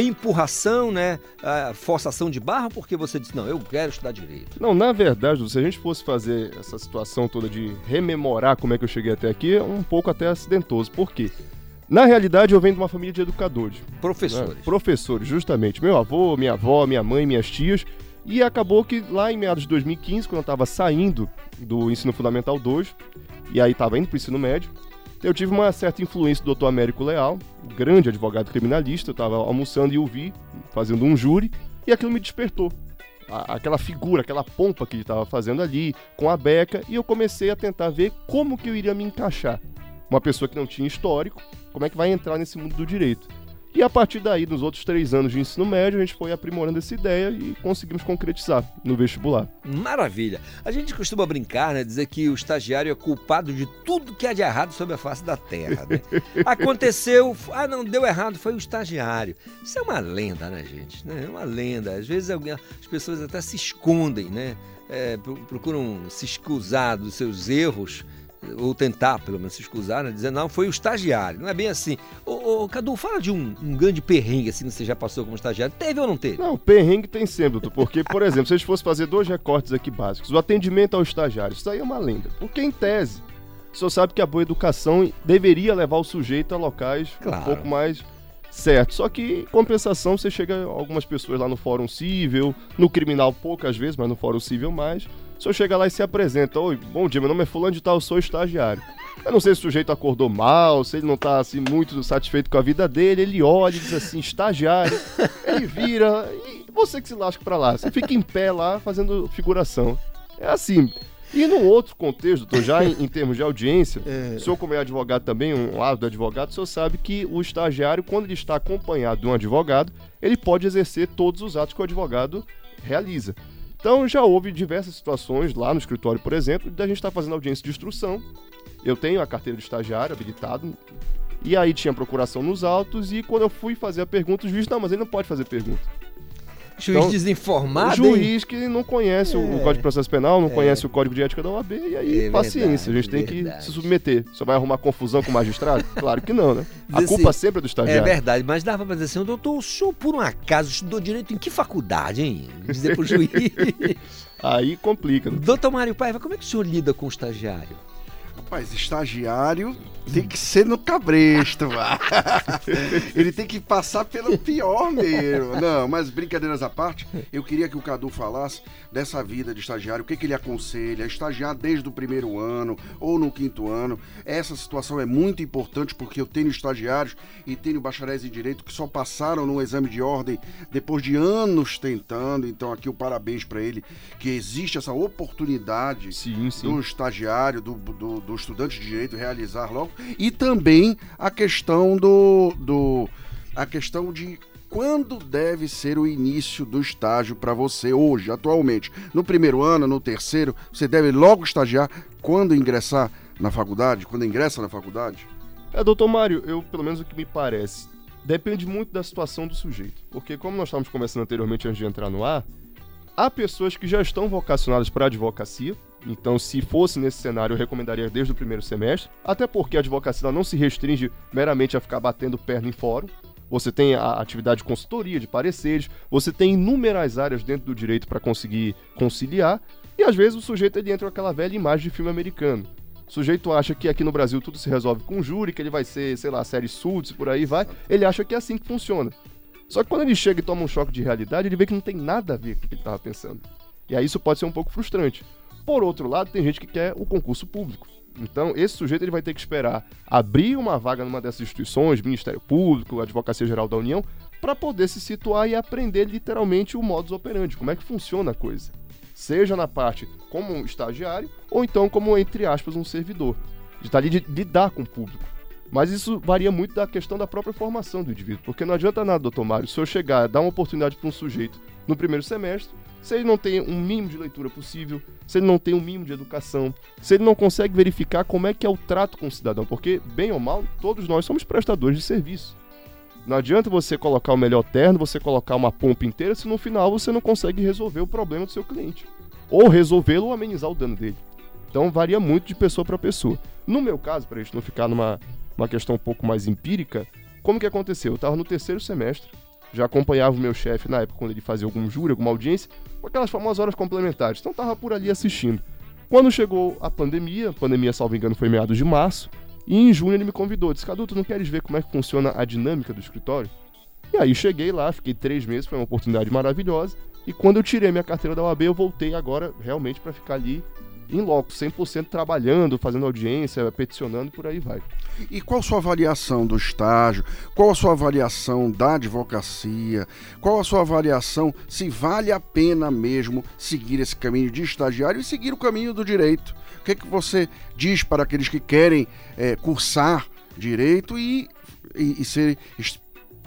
empurração, né? a forçação de barra, porque você disse, não, eu quero estudar direito. Não, na verdade, se a gente fosse fazer essa situação toda de rememorar como é que eu cheguei até aqui, é um pouco até acidentoso. Por quê? Na realidade, eu venho de uma família de educadores. Professores. né? Professores, justamente. Meu avô, minha avó, minha mãe, minhas tias. E acabou que lá em meados de 2015, quando eu estava saindo do ensino fundamental 2, e aí estava indo para o ensino médio, eu tive uma certa influência do Dr. Américo Leal, grande advogado criminalista. Eu estava almoçando e o vi fazendo um júri, e aquilo me despertou. Aquela figura, aquela pompa que ele estava fazendo ali, com a beca, e eu comecei a tentar ver como que eu iria me encaixar. Uma pessoa que não tinha histórico, como é que vai entrar nesse mundo do direito? E a partir daí, nos outros três anos de ensino médio, a gente foi aprimorando essa ideia e conseguimos concretizar no vestibular. Maravilha. A gente costuma brincar, né? Dizer que o estagiário é culpado de tudo que há de errado sobre a face da terra. né? Aconteceu, ah, não, deu errado, foi o estagiário. Isso é uma lenda, né, gente? Né? É uma lenda. Às vezes as pessoas até se escondem, né? É, pro- procuram se escusar dos seus erros, ou tentar, pelo menos, se escusar, né? Dizendo, não, foi o estagiário. Não é bem assim. Ô, ô, Cadu, fala de um, um grande perrengue, assim, que você já passou como estagiário. Teve ou não teve? Não, perrengue tem sempre, doutor, porque, por exemplo, se a gente fosse fazer dois recortes aqui básicos, o atendimento ao estagiário, isso aí é uma lenda. Porque, em tese, o senhor sabe que a boa educação deveria levar o sujeito a locais Claro. um pouco mais certos. Só que, em compensação, você chega algumas pessoas lá no Fórum Cível, no criminal poucas vezes, mas no Fórum Cível mais. Senhor chega lá e se apresenta. Oi, bom dia, meu nome é fulano de tal, eu sou estagiário. Eu não sei se o sujeito acordou mal, se ele não tá assim muito satisfeito com a vida dele, ele olha e diz assim, estagiário. Ele vira e você que se lasca pra lá. Você fica em pé lá fazendo figuração. É assim. E num outro contexto, doutor, já em, em termos de audiência, o senhor como é advogado também, um lado do advogado, o senhor sabe que o estagiário, quando ele está acompanhado de um advogado, ele pode exercer todos os atos que o advogado realiza. Então já houve diversas situações lá no escritório, por exemplo, da gente estar fazendo audiência de instrução. Eu tenho a carteira de estagiário habilitado. E aí tinha procuração nos autos e quando eu fui fazer a pergunta, o juiz, não, mas ele não pode fazer pergunta. Juiz desinformado, O juiz que não conhece o- o É. Código de Processo Penal, não É. conhece o Código de Ética da OAB, e aí É paciência, a gente tem verdade, que verdade. se submeter. Só vai arrumar confusão com o magistrado? claro que não, né? A culpa assim, sempre é do É estagiário. verdade, mas dava pra dizer assim, doutor, o senhor por um acaso estudou direito em que faculdade, hein? Dizer pro juiz. Aí complica. né? doutor Mário Paiva, como é que o senhor lida com o estagiário? Rapaz, estagiário tem que ser no cabresto. Ele tem que passar pelo pior mesmo. Não, mas brincadeiras à parte, eu queria que o Cadu falasse dessa vida de estagiário, o que, que ele aconselha, estagiar desde o primeiro ano ou no quinto ano. Essa situação é muito importante porque eu tenho estagiários e tenho bacharéis em direito que só passaram no exame de ordem depois de anos tentando. Então, aqui o parabéns para ele, que existe essa oportunidade do estagiário, do, do, do estudante de direito realizar logo. E também a questão do. do a questão de quando deve ser o início do estágio para você hoje, atualmente. No primeiro ano, no terceiro, você deve logo estagiar quando ingressar na faculdade, quando ingressa na faculdade? É, doutor Mário, eu, pelo menos o que me parece, depende muito da situação do sujeito. Porque, como nós estávamos conversando anteriormente antes de entrar no ar, há pessoas que já estão vocacionadas para advocacia. Então, se fosse nesse cenário, eu recomendaria desde o primeiro semestre. Até porque a advocacia não se restringe meramente a ficar batendo perna em fórum. Você tem a atividade de consultoria, de pareceres, você tem inúmeras áreas dentro do direito para conseguir conciliar. E às vezes o sujeito ele entra com aquela velha imagem de filme americano. O sujeito acha que aqui no Brasil tudo se resolve com júri, que ele vai ser, sei lá, série Suits, por aí vai. Ele acha que é assim que funciona. Só que quando ele chega e toma um choque de realidade, ele vê que não tem nada a ver com o que ele estava pensando. E aí isso pode ser um pouco frustrante. Por outro lado, tem gente que quer o concurso público. Então, esse sujeito ele vai ter que esperar abrir uma vaga numa dessas instituições, Ministério Público, Advocacia Geral da União, para poder se situar e aprender literalmente o modus operandi, como é que funciona a coisa. Seja na parte como um estagiário, ou então como, entre aspas, um servidor. De estar ali de lidar com o público. Mas isso varia muito da questão da própria formação do indivíduo. Porque não adianta nada, doutor Mário, se eu chegar, dar uma oportunidade para um sujeito no primeiro semestre, se ele não tem um mínimo de leitura possível, se ele não tem um mínimo de educação, se ele não consegue verificar como é que é o trato com o cidadão, porque, bem ou mal, todos nós somos prestadores de serviço. Não adianta você colocar o melhor terno, você colocar uma pompa inteira, se no final você não consegue resolver o problema do seu cliente. Ou resolvê-lo ou amenizar o dano dele. Então varia muito de pessoa para pessoa. No meu caso, para a gente não ficar numa uma questão um pouco mais empírica, como que aconteceu? Eu estava no terceiro semestre, já acompanhava o meu chefe na época quando ele fazia algum júri, alguma audiência, com aquelas famosas horas complementares. Então estava por ali assistindo. Quando chegou a pandemia, pandemia, salvo engano, foi meados de março, e em junho ele me convidou, disse, Cadu, tu não queres ver como é que funciona a dinâmica do escritório? E aí cheguei lá, fiquei três meses, foi uma oportunidade maravilhosa, e quando eu tirei minha carteira da OAB, eu voltei agora realmente para ficar ali em loco, 100% trabalhando, fazendo audiência, peticionando, por aí vai. E qual a sua avaliação do estágio? Qual a sua avaliação da advocacia? Qual a sua avaliação se vale a pena mesmo seguir esse caminho de estagiário e seguir o caminho do direito? O que, é que você diz para aqueles que querem é, cursar direito e, e, e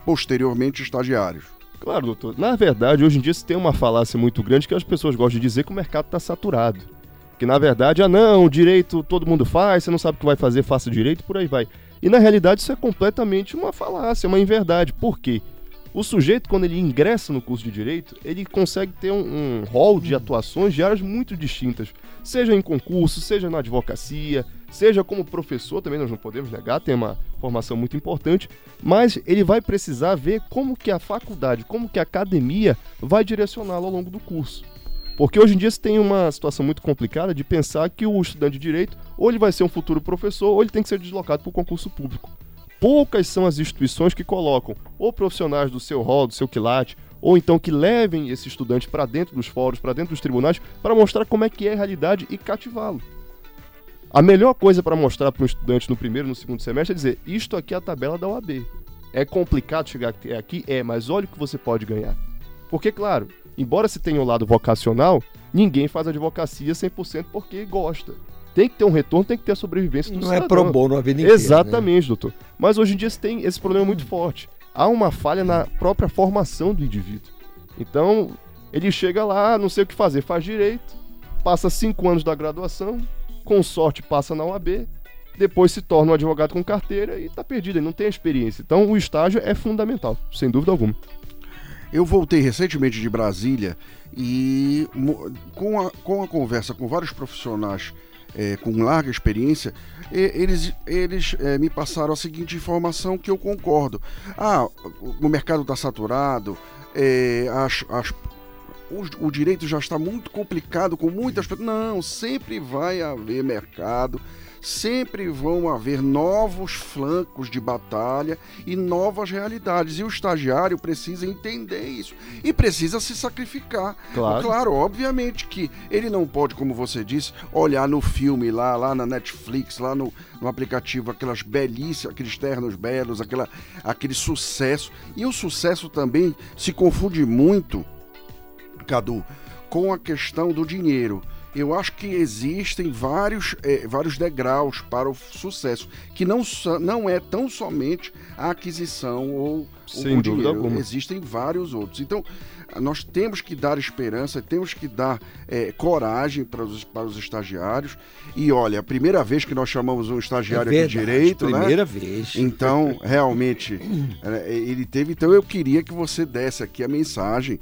posteriormente estagiários? Claro, doutor. Na verdade, hoje em dia se tem uma falácia muito grande que as pessoas gostam de dizer que o mercado está saturado. Que na verdade, ah não, direito todo mundo faz, você não sabe o que vai fazer, faça direito, por aí vai. E na realidade isso é completamente uma falácia, uma inverdade. Por quê? O sujeito, quando ele ingressa no curso de direito, ele consegue ter um, um rol de atuações de áreas muito distintas. Seja em concurso, seja na advocacia, seja como professor, também nós não podemos negar, tem uma formação muito importante, mas ele vai precisar ver como que a faculdade, como que a academia vai direcioná-lo ao longo do curso. Porque hoje em dia se tem uma situação muito complicada de pensar que o estudante de direito ou ele vai ser um futuro professor ou ele tem que ser deslocado para o concurso público. Poucas são as instituições que colocam ou profissionais do seu rol, do seu quilate, ou então que levem esse estudante para dentro dos fóruns, para dentro dos tribunais, para mostrar como é que é a realidade e cativá-lo. A melhor coisa para mostrar para um estudante no primeiro no segundo semestre é dizer: isto aqui é a tabela da OAB. É complicado chegar aqui? É, mas olha o que você pode ganhar. Porque, claro, embora se tenha o lado vocacional, ninguém faz advocacia 100% porque gosta. Tem que ter um retorno, tem que ter a sobrevivência do Não é cidadão. pro bono a vida inteira, né? Exatamente, doutor. Mas hoje em dia se tem esse problema muito forte. Há uma falha na própria formação do indivíduo. Então, ele chega lá, não sei o que fazer, faz direito, passa cinco anos da graduação, com sorte passa na UAB, depois se torna um advogado com carteira e está perdido, ele não tem a experiência. Então, o estágio é fundamental, sem dúvida alguma. Eu voltei recentemente de Brasília e com a, com a conversa com vários profissionais eh, com larga experiência, eles, eles eh, me passaram a seguinte informação que eu concordo. Ah, o, mercado está saturado, eh, as, as- o, o direito já está muito complicado com muitas pessoas. Não, sempre vai haver mercado, sempre vão haver novos flancos de batalha e novas realidades. E o estagiário precisa entender isso e precisa se sacrificar. Claro. claro obviamente que ele não pode, como você disse, olhar no filme lá, lá na Netflix, lá no, no aplicativo, aquelas belíssimas, aqueles ternos belos, aquela, aquele sucesso. E o sucesso também se confunde muito Cadu, com a questão do dinheiro. Eu acho que existem vários, eh, vários degraus para o sucesso, que não, não é tão somente a aquisição ou Sem o dúvida dinheiro. alguma. Existem vários outros. Então, nós temos que dar esperança, temos que dar eh, coragem para os, para os estagiários. E olha, a primeira vez que nós chamamos um estagiário É aqui de verdade, direito, né? primeira vez. Então, realmente, eh, ele teve. Então, eu queria que você desse aqui a mensagem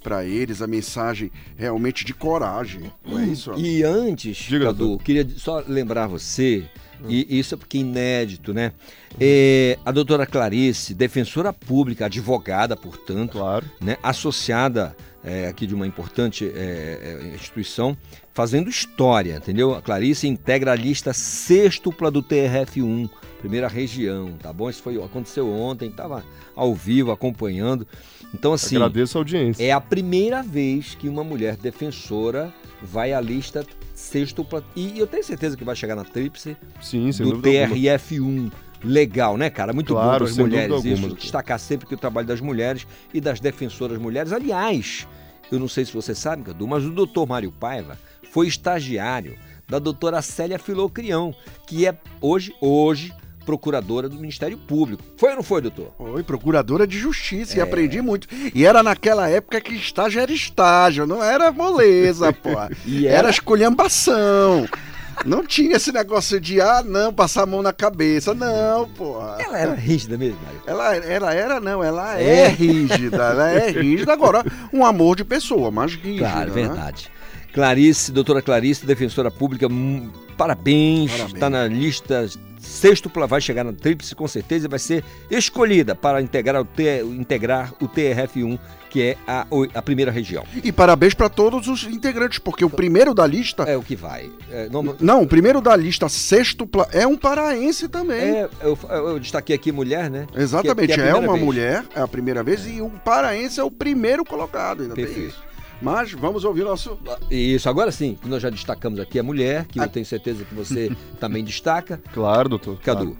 para eles, a mensagem realmente de coragem. Não é isso? E antes, Cadu, queria só lembrar você, e isso é porque é inédito, né? É, a doutora Clarice, defensora pública, advogada, portanto, né? associada é, aqui de uma importante é, é, instituição, fazendo história, entendeu? A Clarice integra a lista sextupla do TRF1, primeira região, tá bom? Isso foi, aconteceu ontem, estava ao vivo acompanhando. Então, assim. Agradeço a audiência. É a primeira vez que uma mulher defensora vai à lista sextupla. E eu tenho certeza que vai chegar na tríplice Sim, sem do dúvida alguma. TRF1. Legal, né, cara? Muito bom Claro, para as mulheres alguma, isso. doutor. Destacar sempre que o trabalho das mulheres e das defensoras mulheres. Aliás, eu não sei se você sabe, Cadu, mas o doutor Mário Paiva foi estagiário da doutora Célia Filocrião, que é hoje, hoje, procuradora do Ministério Público. Foi ou não foi, doutor? Foi procuradora de justiça e É. aprendi muito. E era naquela época que estágio era estágio, não era moleza, pô. E era... era? esculhambação. Não tinha esse negócio de, ah, não, passar a mão na cabeça. Não, porra. Ela era rígida mesmo, Mário? Ela, ela era, não, ela É. é, rígida. Ela é rígida. Agora, um amor de pessoa, mas rígida. Claro, né? verdade. Clarice, doutora Clarice, defensora pública, hum. Parabéns. Está na lista sextupla, vai chegar na tríplice com certeza e vai ser escolhida para integrar o, T, integrar o TRF1, que é a, a primeira região. E parabéns para todos os integrantes, porque o primeiro da lista. É o que vai. É, não- Não, o primeiro da lista sextupla é um paraense também. É, eu, eu destaquei aqui mulher, né? Exatamente, Que- que é, a primeira uma vez. mulher, é a primeira vez, e o paraense é o primeiro colocado, ainda tem Perfeito. isso. Mas vamos ouvir nosso. Isso, agora sim, que nós já destacamos aqui a mulher, que eu tenho certeza que você também destaca. Claro, doutor. Cadu.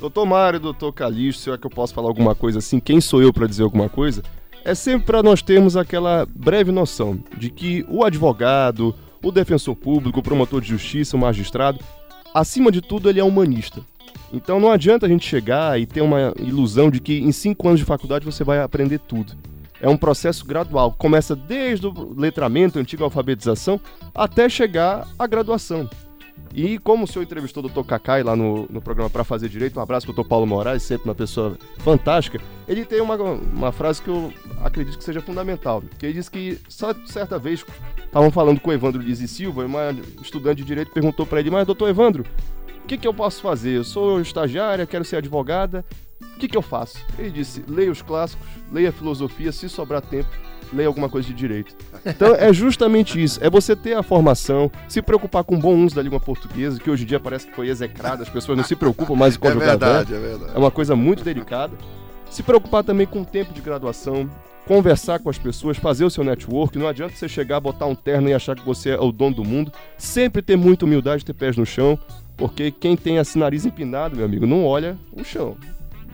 Doutor Mário, doutor Calixto, será que eu posso falar alguma coisa assim? Quem sou eu para dizer alguma coisa? É sempre para nós termos aquela breve noção de que o advogado, o defensor público, o promotor de justiça, o magistrado, acima de tudo, ele é humanista. Então não adianta a gente chegar e ter uma ilusão de que em cinco anos de faculdade você vai aprender tudo. É um processo gradual, começa desde o letramento, antiga alfabetização, até chegar à graduação. E como o senhor entrevistou o Dr. Kakai lá no, no programa Pra Fazer Direito, um abraço pro Dr. Paulo Moraes, sempre uma pessoa fantástica, ele tem uma, uma frase que eu acredito que seja fundamental, que ele diz que só certa vez estavam falando com o Evandro Liz e Silva, uma estudante de direito perguntou para ele, mas doutor Evandro, o que, que eu posso fazer? Eu sou estagiária, quero ser advogada, o que, que eu faço? Ele disse, leia os clássicos, leia filosofia, se sobrar tempo, leia alguma coisa de direito. Então é justamente isso, é você ter a formação, se preocupar com o bom uso da língua portuguesa, que hoje em dia parece que foi execrada, as pessoas não se preocupam mais em É conjugar verdade, verbo. é verdade. É uma coisa muito delicada. Se preocupar também com o tempo de graduação, conversar com as pessoas, fazer o seu network. Não adianta você chegar, botar um terno e achar que você é o dono do mundo. Sempre ter muita humildade, ter pés no chão, porque quem tem esse nariz empinado, meu amigo, não olha o chão.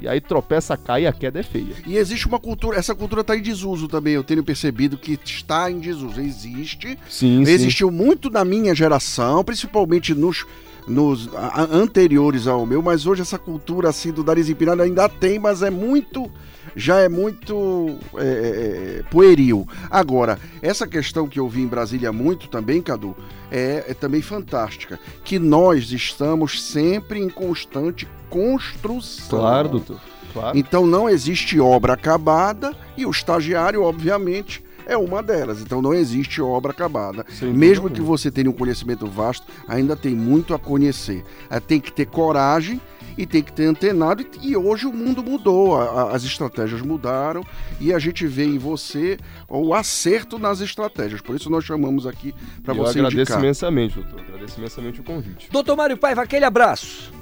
E aí tropeça, cai e a queda é feia. E existe uma cultura, essa cultura está em desuso também. Eu tenho percebido que está em desuso. Existe. Sim, sim. Existiu muito na minha geração, principalmente nos, nos anteriores ao meu, mas hoje essa cultura assim do nariz empinado ainda tem, mas é muito. Já é muito é, é, pueril. Agora, essa questão que eu vi em Brasília muito também, Cadu, é, é também fantástica. Que nós estamos sempre em constante construção. Claro, doutor. Claro. Então não existe obra acabada e o estagiário, obviamente, é uma delas. Então não existe obra acabada. Sem Mesmo que você tenha um conhecimento vasto, ainda tem muito a conhecer. Eh, Tem que ter coragem e tem que ter antenado. E e hoje o mundo mudou, a- a- as estratégias mudaram e a gente vê em você o acerto nas estratégias. Por isso nós chamamos aqui para eu você agradeço indicar. imensamente, doutor. Agradeço imensamente o convite. Doutor Mário Paiva, aquele abraço.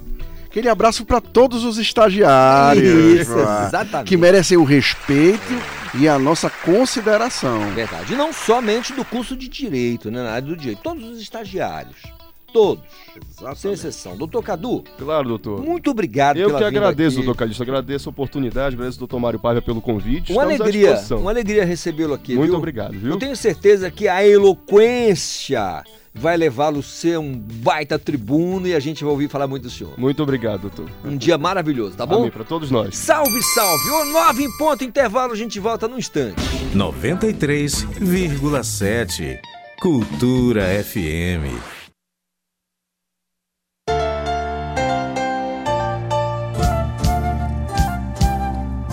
Aquele abraço para todos os estagiários, Isso, pá, exatamente. que merecem o respeito e a nossa consideração. Verdade. E não somente do curso de Direito, né, na área do Direito. Todos os estagiários. Todos. Sem exceção. Doutor Cadu, Claro, doutor. muito obrigado Eu pela que agradeço, aqui. doutor Calixto. Agradeço a oportunidade, agradeço ao doutor Mário Paiva pelo convite. Uma Estamos alegria, uma alegria recebê-lo aqui, Muito viu? obrigado, viu? Eu tenho certeza que a eloquência vai levá-lo a ser um baita tribuno e a gente vai ouvir falar muito do senhor. Muito obrigado, doutor. Um dia maravilhoso, tá bom? Amém, para todos nós. Salve, salve! O 9 em ponto, intervalo, a gente volta num instante. 93,7 Cultura FM.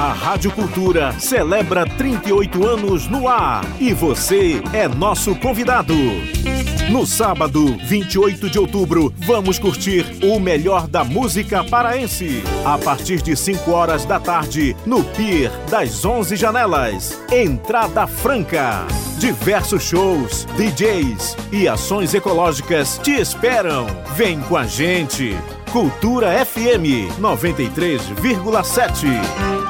A Rádio Cultura celebra 38 anos no ar e você é nosso convidado. No sábado, 28 de outubro, vamos curtir o melhor da música paraense. A partir de 5 horas da tarde, no Pier das 11 Janelas. Entrada franca. Diversos shows, DJs e ações ecológicas te esperam. Vem com a gente. Cultura FM 93,7.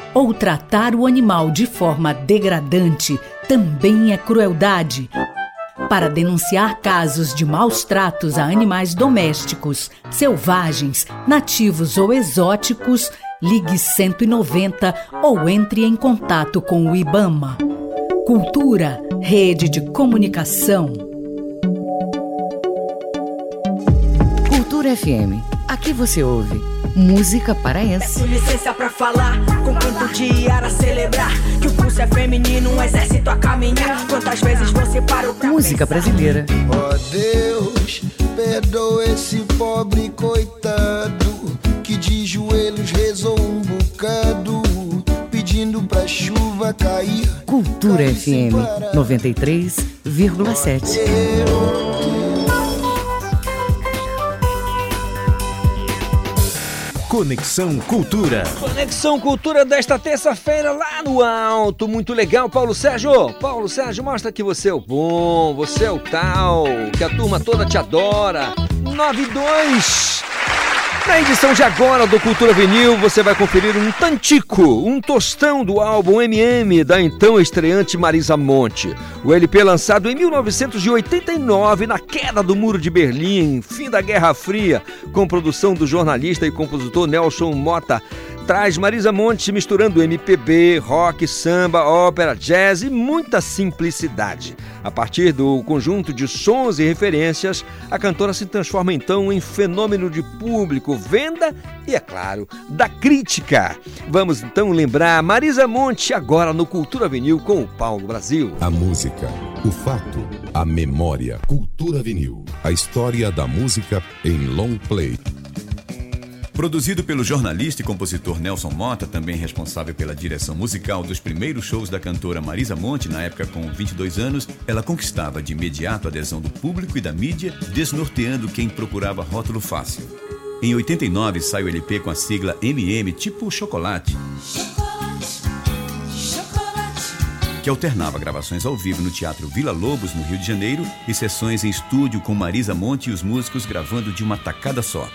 ou tratar o animal de forma degradante também é crueldade. Para denunciar casos de maus tratos a animais domésticos, selvagens, nativos ou exóticos, ligue 190 ou entre em contato com o IBAMA. Cultura, rede de comunicação. Cultura FM. Aqui você ouve música paraense. Peço licença pra falar, com quanto dia era celebrar que o pulso é feminino, um exército a caminhar. Quantas vezes você parou pra Música brasileira. Ó Deus, perdoa esse pobre coitado que de joelhos rezou um bocado, pedindo pra chuva cair. Cultura FM 93,7. Conexão Cultura. Conexão Cultura desta terça-feira lá no alto. Muito legal, Paulo Sérgio. Paulo Sérgio, mostra que você é o bom, você é o tal, que a turma toda te adora. 92. Na edição de agora do Cultura Vinil, você vai conferir um tantico, um tostão do álbum MM da então estreante Marisa Monte. O LP lançado em 1989, na queda do Muro de Berlim, fim da Guerra Fria, com produção do jornalista e compositor Nelson Mota, traz Marisa Monte misturando MPB, rock, samba, ópera, jazz e muita simplicidade. A partir do conjunto de sons e referências, a cantora se transforma então em fenômeno de público, venda e, é claro, da crítica. Vamos então lembrar Marisa Monte agora no Cultura Vinil com o Paulo Brasil. A música, o fato, a memória. Cultura Vinil. A história da música em long play. Produzido pelo jornalista e compositor Nelson Mota, também responsável pela direção musical dos primeiros shows da cantora Marisa Monte, na época com 22 anos, ela conquistava de imediato a adesão do público e da mídia, desnorteando quem procurava rótulo fácil. Em 89 sai o LP com a sigla MM tipo chocolate, que alternava gravações ao vivo no Teatro Vila Lobos, no Rio de Janeiro, e sessões em estúdio com Marisa Monte e os músicos gravando de uma tacada só.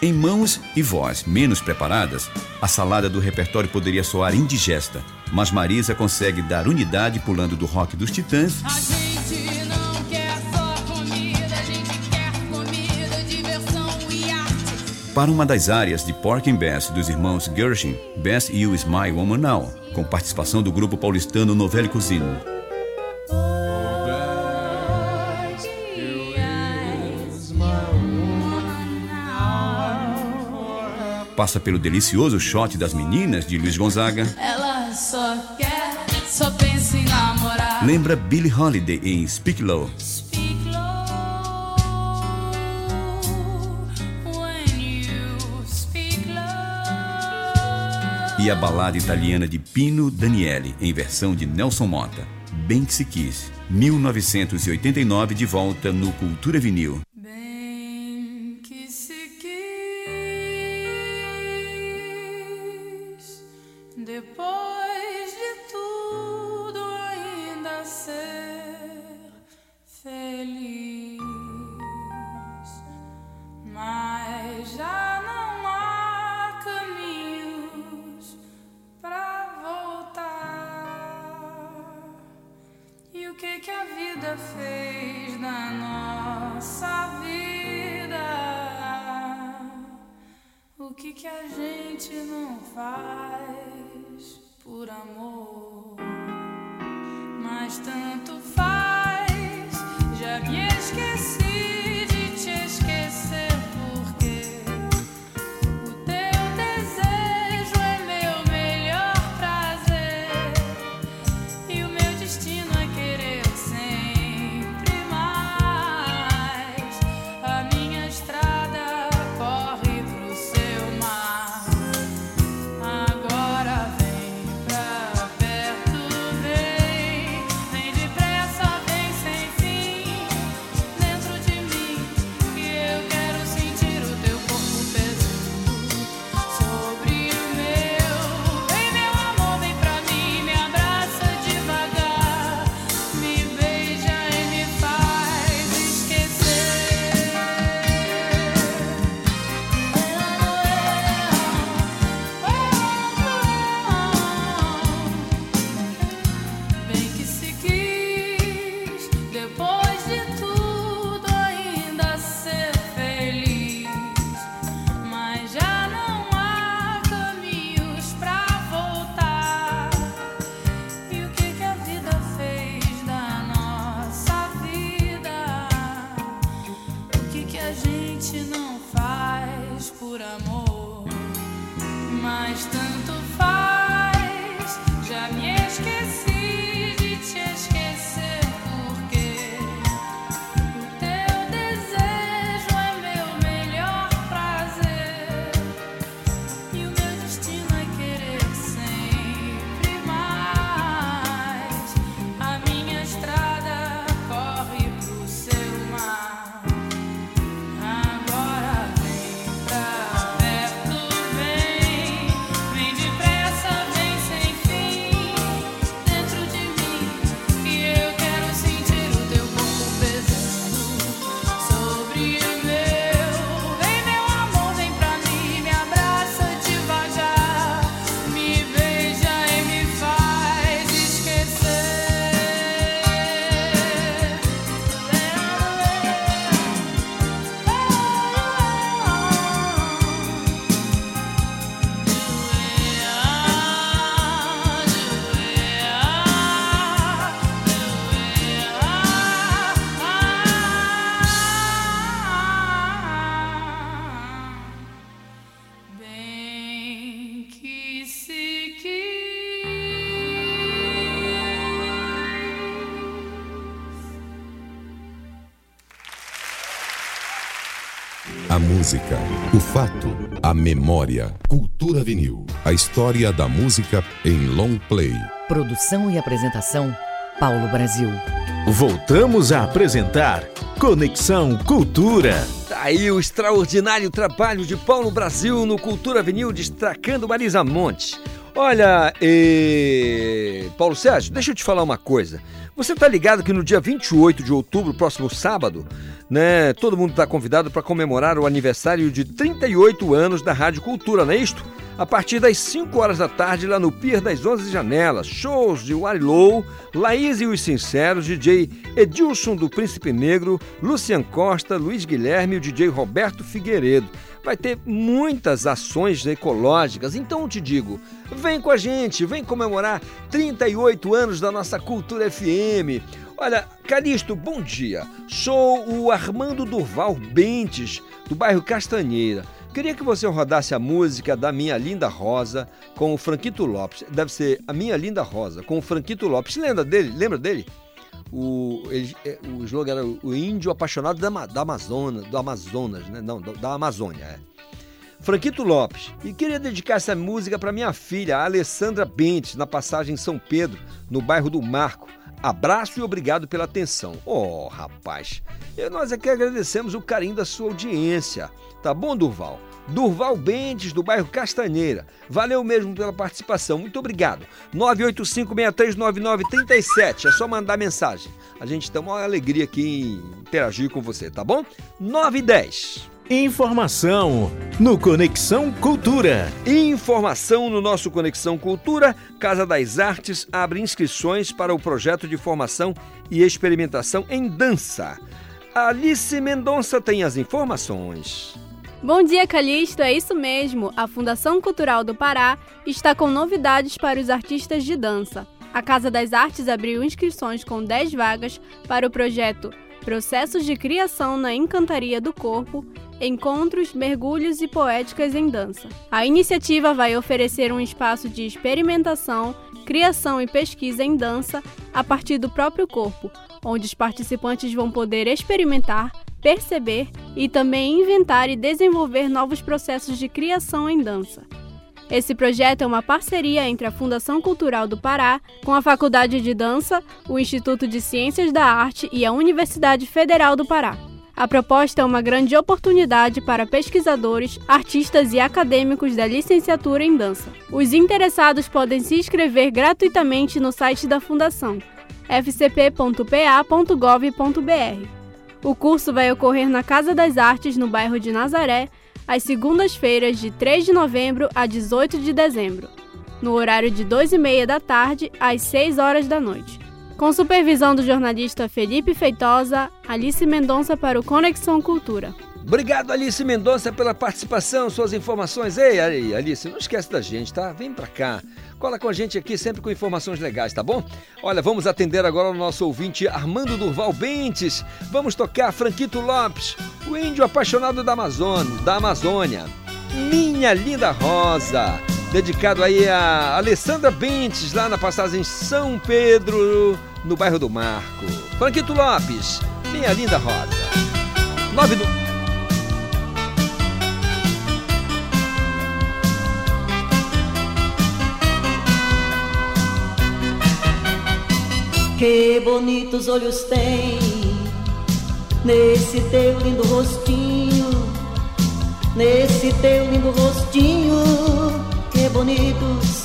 Em mãos e voz menos preparadas, a salada do repertório poderia soar indigesta, mas Marisa consegue dar unidade pulando do rock dos Titãs para uma das áreas de Pork and Bass dos irmãos Gershwin, Best You Is My Woman Now, com participação do grupo paulistano Novelli Cousine. Passa pelo delicioso shot das meninas de Luiz Gonzaga. Ela só quer, só pensa em namorar. Lembra Billie Holiday em Speak Low. E a balada italiana de Pino Daniele, em versão de Nelson Mota. Bem que se quis. 1989 de volta no Cultura Vinil. Bem depois de tudo ainda ser feliz, mas já não há caminhos pra voltar. E o que que a vida fez na nossa vida? O que que a gente não faz por amor? Mas tanto faz, memória. Cultura Vinil. A história da música em long play. Produção e apresentação, Paulo Brasil. Voltamos a apresentar Conexão Cultura. Tá aí o extraordinário trabalho de Paulo Brasil no Cultura Vinil, destacando Marisa Monte. Olha, e... Paulo Sérgio, deixa eu te falar uma coisa. Você tá ligado que no dia 28 de outubro, próximo sábado, né, todo mundo está convidado para comemorar o aniversário de 38 anos da Rádio Cultura, não é isto? A partir das 5 horas da tarde, lá no Pier das 11 Janelas, shows de Warilou, Laís e os Sinceros, DJ Edilson do Príncipe Negro, Lucian Costa, Luiz Guilherme e o DJ Roberto Figueiredo. Vai ter muitas ações ecológicas, então eu te digo, vem com a gente, vem comemorar 38 anos da nossa Cultura FM. Olha, Calixto, bom dia. Sou o Armando Durval Bentes, do bairro Castanheira. Queria que você rodasse a música da Minha Linda Rosa com o Franquito Lopes. Deve ser a Minha Linda Rosa com o Franquito Lopes. Lembra dele? Lembra dele? O, ele- é, o slogan era o índio apaixonado da, da Amazônia, do Amazonas, né? Não, da Amazônia, é. Franquito Lopes. E queria dedicar essa música para minha filha, Alessandra Bentes, na passagem São Pedro, no bairro do Marco. Abraço e obrigado pela atenção. Oh, rapaz, e nós aqui agradecemos o carinho da sua audiência. Tá bom, Durval? Durval Bentes, do bairro Castanheira. Valeu mesmo pela participação. Muito obrigado. 985639937. É só mandar mensagem. A gente tem uma alegria aqui em interagir com você, tá bom? 9 e 10. Informação no Conexão Cultura. Informação no nosso Conexão Cultura. Casa das Artes abre inscrições para o projeto de formação e experimentação em dança. Alice Mendonça tem as informações. Bom dia, Calixto. É isso mesmo. A Fundação Cultural do Pará está com novidades para os artistas de dança. A Casa das Artes abriu inscrições com 10 vagas para o projeto Processos de Criação na Encantaria do Corpo, Encontros, Mergulhos e Poéticas em Dança. A iniciativa vai oferecer um espaço de experimentação, criação e pesquisa em dança a partir do próprio corpo, onde os participantes vão poder experimentar, perceber e também inventar e desenvolver novos processos de criação em dança. Esse projeto é uma parceria entre a Fundação Cultural do Pará, com a Faculdade de Dança, o Instituto de Ciências da Arte e a Universidade Federal do Pará. A proposta é uma grande oportunidade para pesquisadores, artistas e acadêmicos da licenciatura em dança. Os interessados podem se inscrever gratuitamente no site da Fundação, fcp.pa.gov.br. O curso vai ocorrer na Casa das Artes, no bairro de Nazaré, às segundas-feiras de 3 de novembro a 18 de dezembro, no horário de 2 e meia da tarde às 6 horas da noite. Com supervisão do jornalista Felipe Feitosa, Alice Mendonça para o Conexão Cultura. Obrigado, Alice Mendonça, pela participação, suas informações. Ei, Alice, não esquece da gente, tá? Vem pra cá. Cola com a gente aqui sempre com informações legais, tá bom? Olha, vamos atender agora o nosso ouvinte Armando Durval Bentes. Vamos tocar Franquito Lopes, o índio apaixonado da Amazônia. Da Amazônia. Minha Linda Rosa. Dedicado aí a Alessandra Bentes, lá na passagem São Pedro, no bairro do Marco. Franquito Lopes, Minha Linda Rosa. Nove do... Que bonitos olhos tem nesse teu lindo rostinho, nesse teu lindo rostinho. Que bonitos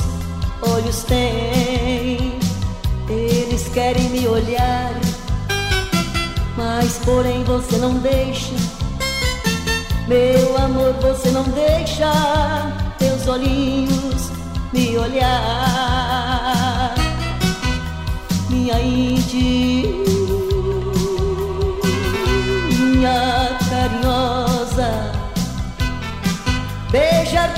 olhos tem. Eles querem me olhar, mas porém você não deixa. Meu amor, você não deixa teus olhinhos me olhar carinhosa, beijar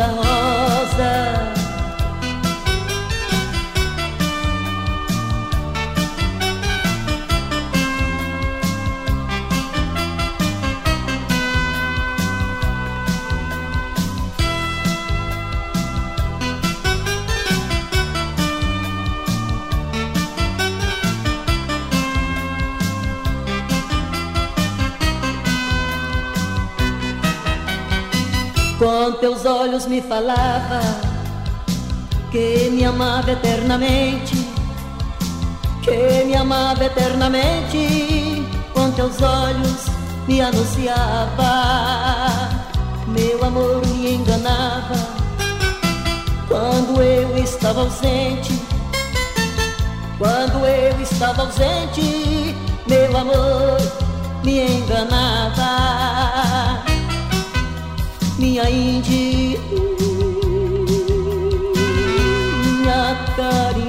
linda rosa. Teus olhos me falava que me amava eternamente, que me amava eternamente. Com teus olhos me anunciava, meu amor me enganava. Quando eu estava ausente, quando eu estava ausente, meu amor me enganava minha indinha carinhosa,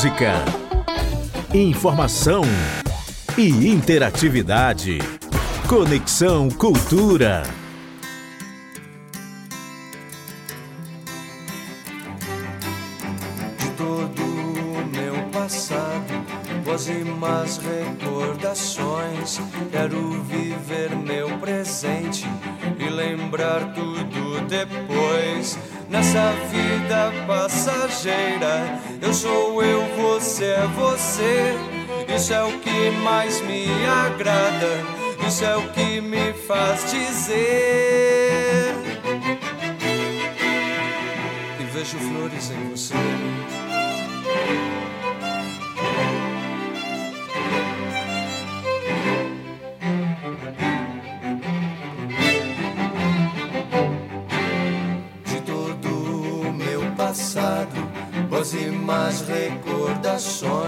Música, informação e interatividade. Conexão Cultura. Agrada, isso é o que me faz dizer. E vejo flores em você. de todo o meu passado, boas e más recordações.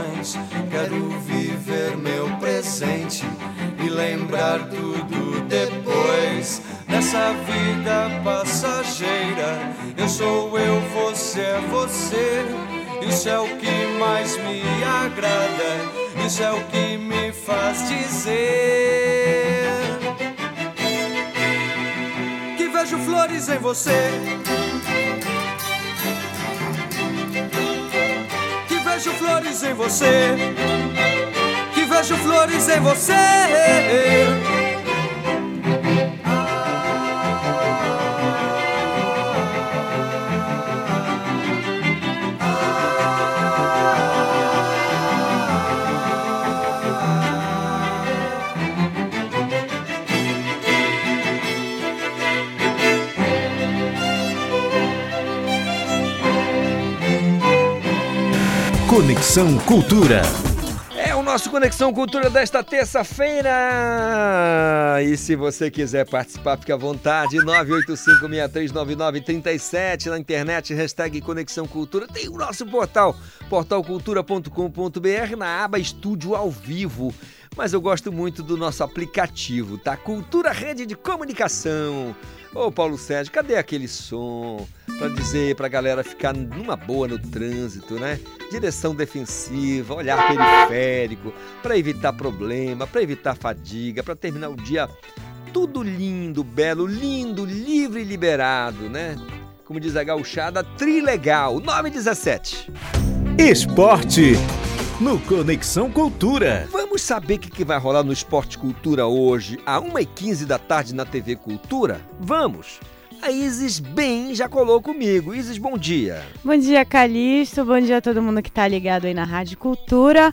Agrada, isso é o que me faz dizer que vejo flores em você. Que vejo flores em você. Que vejo vejo flores em você. Conexão Cultura. É o nosso Conexão Cultura desta terça-feira. E se você quiser participar, fique à vontade. 985639937 na internet, hashtag Conexão Cultura. Tem o nosso portal, portalcultura.com.br, na aba Estúdio ao Vivo. Mas eu gosto muito do nosso aplicativo, tá? Cultura Rede de Comunicação. Ô Paulo Sérgio, cadê aquele som? Pra dizer pra galera ficar numa boa no trânsito, né? Direção defensiva, olhar periférico, pra evitar problema, pra evitar fadiga, pra terminar o dia tudo lindo, belo, lindo, livre e liberado, né? Como diz a gauchada, trilegal. 917. Esporte no Conexão Cultura. Vamos saber o que, vai rolar no Esporte Cultura hoje, a 1h15 da tarde na TV Cultura? Vamos! A Isis Bem já colou comigo. Isis, bom dia. Bom dia, Calixto. Bom dia a todo mundo que tá ligado aí na Rádio Cultura.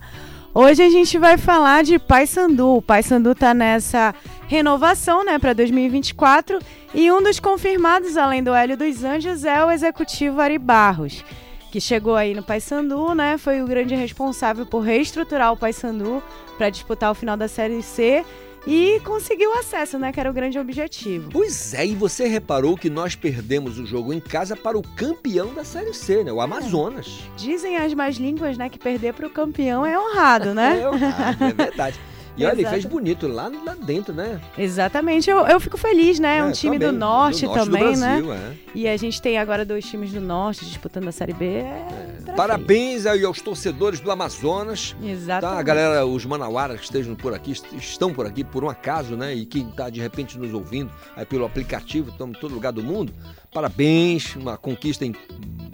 Hoje a gente vai falar de Paysandu. O Paysandu tá nessa renovação, né, para 2024, e um dos confirmados além do Hélio dos Anjos é o executivo Ari Barros, que chegou aí no Paysandu, né, foi o grande responsável por reestruturar o Paysandu para disputar o final da Série C e conseguiu acesso, né, que era o grande objetivo. Pois é, e você reparou que nós perdemos o jogo em casa para o campeão da Série C, né? O Amazonas. Dizem as más línguas, né, que perder para o campeão é honrado, né? É honrado, é verdade. E olha, ele fez bonito lá, lá dentro, né? Exatamente, eu, eu fico feliz, né? É um É, time também, do norte, do norte do também, Brasil, né? é. E a gente tem agora dois times do norte disputando a Série B. É pra Parabéns aí aos torcedores do Amazonas. Exatamente. Tá? A galera, os manauaras que estejam por aqui, est- estão por aqui por um acaso, né? E quem está de repente nos ouvindo aí pelo aplicativo, estamos em todo lugar do mundo. Parabéns, uma conquista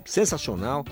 sensacional.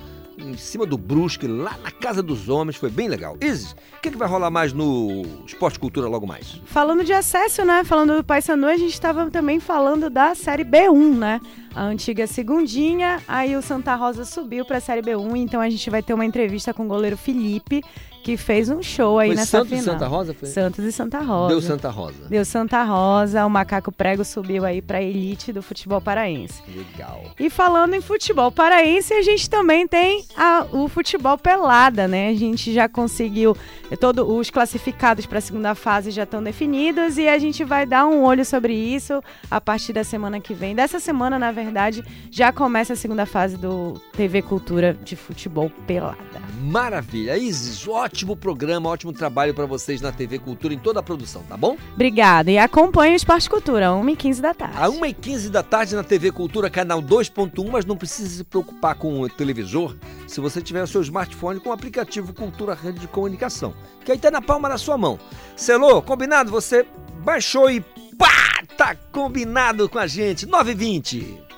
Em cima do Brusque, lá na Casa dos Homens, foi bem legal. Isis, o que, que vai rolar mais no Esporte Cultura logo mais? Falando de acesso, né? Falando do Paysandu, a gente estava também falando da Série B1, né? A antiga segundinha, aí o Santa Rosa subiu para a Série B1, então a gente vai ter uma entrevista com o goleiro Felipe, que fez um show aí Foi nessa Santos e final. Santa Rosa, foi? Santos e Santa Rosa. Deu Santa Rosa. Deu Santa Rosa, o Macaco Prego subiu aí para a elite do futebol paraense. Legal. E falando em futebol paraense, a gente também tem a- o futebol pelada, né? A gente já conseguiu, todos os classificados para a segunda fase já estão definidos e a gente vai dar um olho sobre isso a partir da semana que vem. Dessa semana, na verdade, já começa a segunda fase do TV Cultura de futebol pelada. Maravilha. Isis, ótimo programa, ótimo trabalho para vocês na TV Cultura em toda a produção, tá bom? Obrigada e acompanhe o Esporte Cultura, 1h15 da tarde. A 1h15 da tarde na TV Cultura, canal 2.1, mas não precisa se preocupar com o televisor se você tiver o seu smartphone com o aplicativo Cultura Rede de Comunicação, que aí tá na palma da sua mão. Selou, combinado? Você baixou e pá, tá combinado com a gente. 9h20.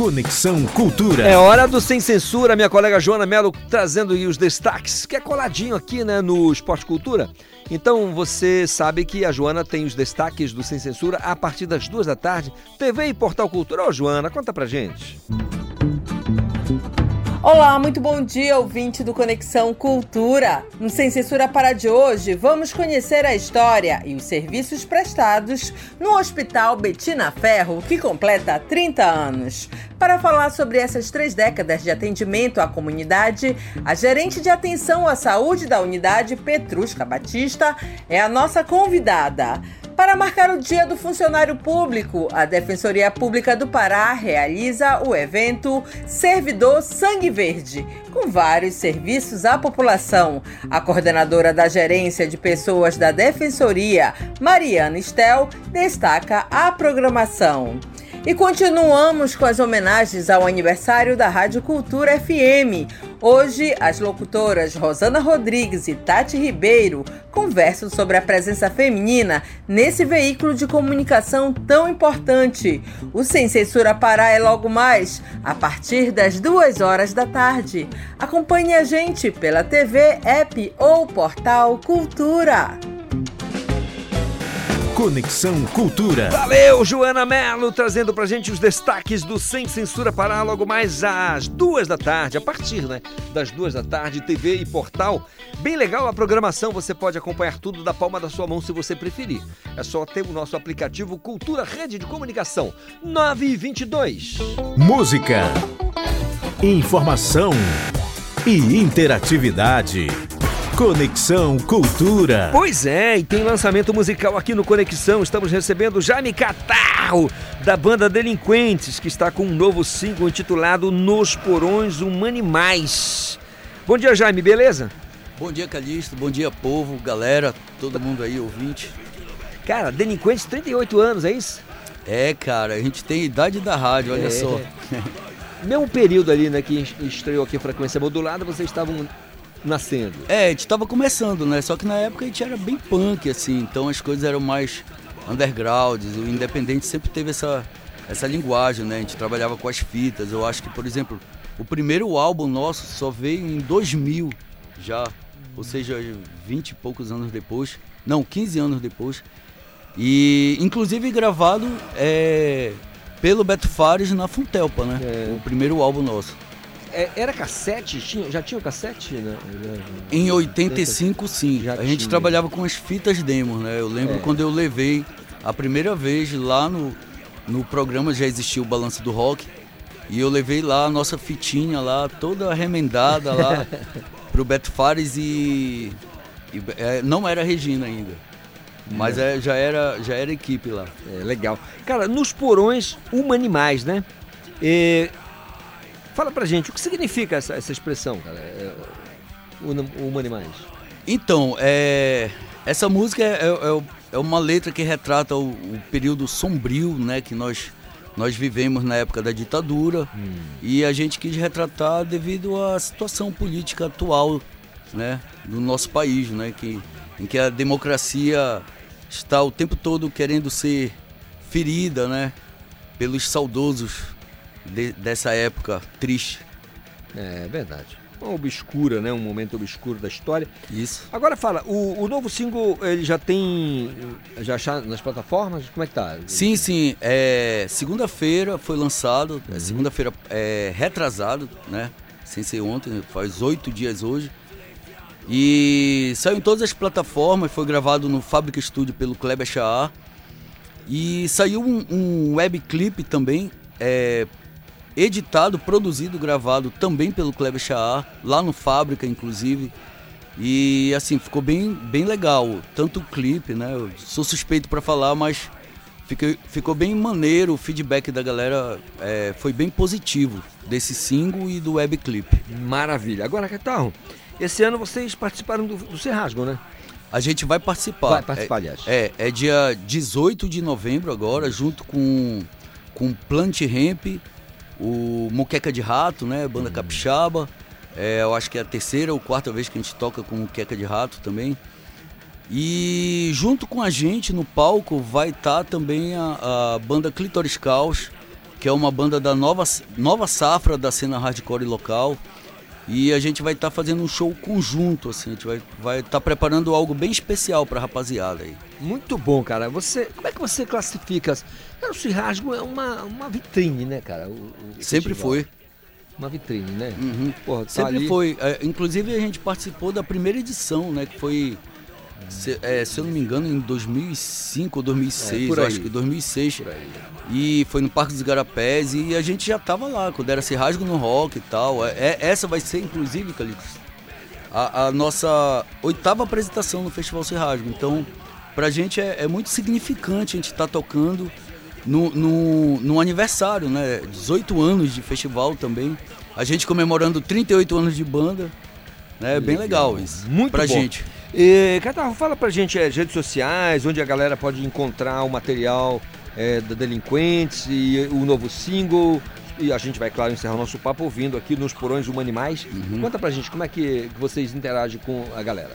Conexão Cultura. É hora do Sem Censura, minha colega Joana Mello trazendo os destaques, que é coladinho aqui né, no Esporte Cultura. Então você sabe que a Joana tem os destaques do Sem Censura a partir das duas da tarde, TV e Portal Cultura. Ô Joana, conta pra gente. Olá, muito bom dia, ouvinte do Conexão Cultura. No Sem Censura para de hoje, vamos conhecer a história e os serviços prestados no Hospital Betina Ferro, que completa 30 anos. Para falar sobre essas três décadas de atendimento à comunidade, a gerente de atenção à saúde da unidade, Petrusca Batista, é a nossa convidada. Para marcar o Dia do Funcionário Público, a Defensoria Pública do Pará realiza o evento Servidor Sangue Verde, com vários serviços à população. A coordenadora da Gerência de Pessoas da Defensoria, Mariana Estel, destaca a programação. E continuamos com as homenagens ao aniversário da Rádio Cultura FM. Hoje, as locutoras Rosana Rodrigues e Tati Ribeiro conversam sobre a presença feminina nesse veículo de comunicação tão importante. O Sem Censura Pará é logo mais, a partir das duas horas da tarde. Acompanhe a gente pela TV, app ou portal Cultura. Conexão Cultura. Valeu, Joana Melo, trazendo pra gente os destaques do Sem Censura Pará logo mais às duas da tarde, a partir né, das duas da tarde, TV e portal. Bem legal a programação, você pode acompanhar tudo da palma da sua mão se você preferir. É só ter o nosso aplicativo Cultura Rede de Comunicação 922. Música, informação e interatividade. Conexão Cultura. Pois é, e tem lançamento musical aqui no Conexão. Estamos recebendo Jaime Catarro, da banda Delinquentes, que está com um novo single intitulado Nos Porões Humanimais. Bom dia, Jaime, beleza? Bom dia, Calixto. Bom dia, povo, galera, todo mundo aí, ouvinte. Cara, Delinquentes, 38 anos, é isso? É, cara, a gente tem a idade da rádio, olha É. só. Mesmo período ali, né, que estreou aqui a frequência modulada, vocês estavam nascendo. É, a gente tava começando, né? Só que na época a gente era bem punk, assim, então as coisas eram mais underground. O independente sempre teve essa, essa linguagem, né? A gente trabalhava com as fitas. Eu acho que, por exemplo, o primeiro álbum nosso só veio em 2000 já, ou seja, 20 e poucos anos depois. Não, 15 anos depois. E inclusive gravado é, pelo Beto Fares na Funtelpa, né? O primeiro álbum nosso. É, era cassete? Tinha, já tinha o cassete? Né? Em 85, sim. Já a gente tinha. trabalhava com as fitas demos, né? Eu lembro É. quando eu levei a primeira vez lá no, no programa, já existia o Balanço do Rock, e eu levei lá a nossa fitinha lá, toda remendada lá, pro Beto Fares e. e, é, não era Regina ainda. Mas Não. é, já, era, já era equipe lá. É, legal. Cara, nos porões humanimais, né? É, Fala pra gente, o que significa essa, essa expressão, cara? É, huma- humanimais. Então, é, essa música é, é- é uma letra que retrata o, o período sombrio né, que nós, nós vivemos na época da ditadura e a gente quis retratar devido à situação política atual né, do nosso país, né, que, em que a democracia está o tempo todo querendo ser ferida né, pelos saudosos de- dessa época triste. É verdade. Uma obscura, né? Um momento obscuro da história. Isso. Agora fala, o, o novo single, ele já tem. Já está nas plataformas? Como é que tá? Sim, sim. É, segunda-feira foi lançado, é, segunda-feira é, retrasado, né? Sem ser ontem, faz oito dias hoje. E saiu em todas as plataformas, foi gravado no Fábrica Studio pelo Kleber Chaar. E saiu um, um webclip também, é, editado, produzido, gravado também pelo Kleber Chaar, lá no Fábrica, inclusive. E assim, ficou bem, bem legal. Tanto o clipe, né? Eu sou suspeito para falar, mas fiquei- ficou bem maneiro. O feedback da galera é, foi bem positivo desse single e do webclip. Maravilha. Agora, Catarro, esse ano vocês participaram do, do Serrasgo, né? A gente vai participar. Vai participar, é, aliás. É, é dia 18 de novembro agora, junto com, com Plant Ramp, o Moqueca de Rato, né? Banda. Capixaba. É, eu acho que é a terceira ou quarta vez que a gente toca com Moqueca de Rato também. E junto com a gente no palco vai estar também a, a banda Clitoris Caos, que é uma banda da nova, nova safra da cena hardcore local. E a gente vai estar fazendo um show conjunto, assim, a gente vai estar vai tá preparando algo bem especial pra rapaziada aí. Muito bom, cara. Você, como é que você classifica? as- Cara, o Serrasgo é uma, uma vitrine, né, cara? O- o Sempre festival. foi. Uma vitrine, né? Uhum. Porra, tá Sempre ali- foi. É, inclusive a gente participou da primeira edição, né? Que foi, se, é, se eu não me engano, em 2005 ou 2006, É, acho que 2006. E foi no Parque dos Garapés e a gente já tava lá, quando era Serrasgo no Rock e tal. É, é- essa vai ser, inclusive, Calixto, a, a nossa oitava apresentação no Festival Serrasgo. Então, pra gente é, é muito significante a gente estar tocando no, no, no aniversário, né? 18 anos de festival também. A gente comemorando 38 anos de banda. né? É bem legal isso. Muito pra bom. gente. E, Catarro, fala pra gente é, as redes sociais, onde a galera pode encontrar o material é, da Delinquentes e o novo single. e a gente vai, claro, encerrar o nosso papo ouvindo aqui nos Porões Human Animais. Conta pra gente como é que, vocês interagem com a galera.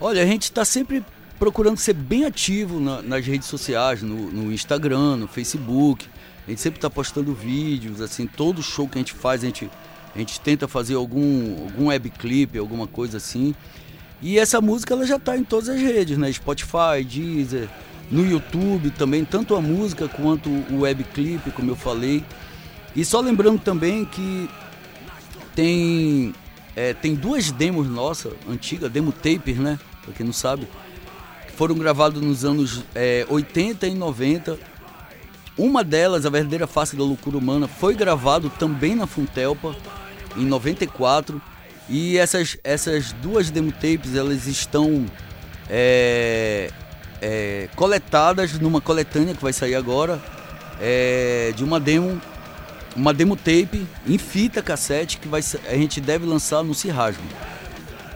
Olha, a gente está sempre procurando ser bem ativo na- nas redes sociais, no, no Instagram, no Facebook. A gente sempre está postando vídeos, assim, todo show que a gente faz, a gente, a gente tenta fazer algum, algum webclip, alguma coisa assim. E essa música ela já está em todas as redes, né? Spotify, Deezer, no YouTube também, tanto a música quanto o webclip, como eu falei. E só lembrando também que tem, é, tem duas demos nossas, antigas, demo tapes, né? Pra quem não sabe, que foram gravadas nos anos é, 80 e 90. Uma delas, A Verdadeira Face da Loucura Humana, foi gravado também na Funtelpa, em 94. E essas, essas duas demo tapes, elas estão é, é, coletadas numa coletânea que vai sair agora, é, de uma demo uma demo tape em fita cassete que vai, a gente deve lançar no Cirrasgo.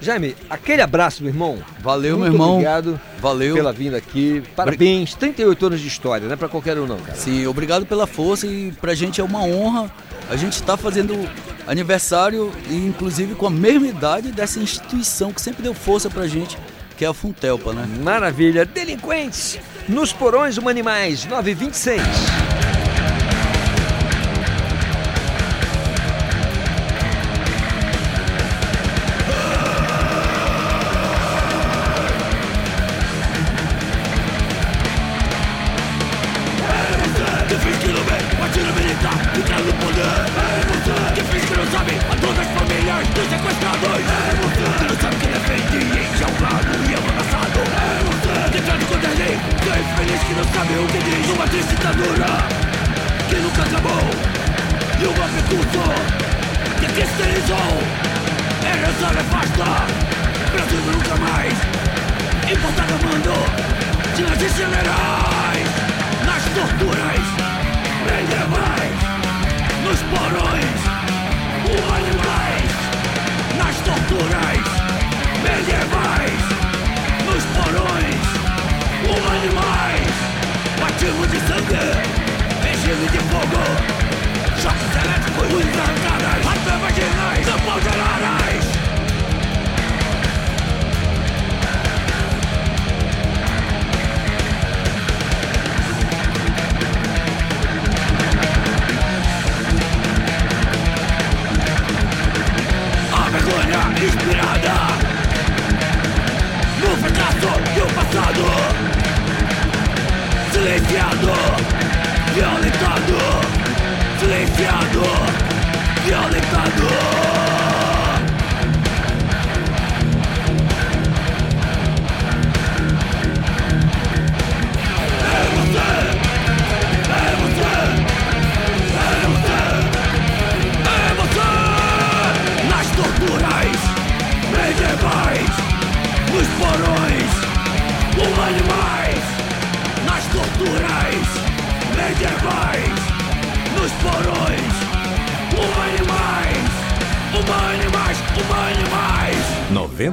Jaime, aquele abraço, meu irmão. Valeu, Muito meu irmão. Obrigado Valeu. pela vinda aqui. Parabéns, 38 anos de história, não é pra qualquer um não, cara. Sim, obrigado pela força e pra gente é uma honra. A gente tá fazendo aniversário inclusive com a mesma idade dessa instituição que sempre deu força pra gente, que é a Funtelpa, né? Maravilha. Delinquentes, nos porões Human Animais, 926.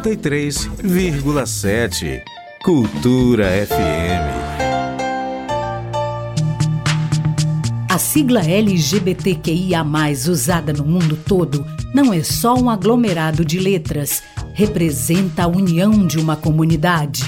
93,7 Cultura FM. A sigla LGBTQIA, usada no mundo todo, não é só um aglomerado de letras, representa a união de uma comunidade.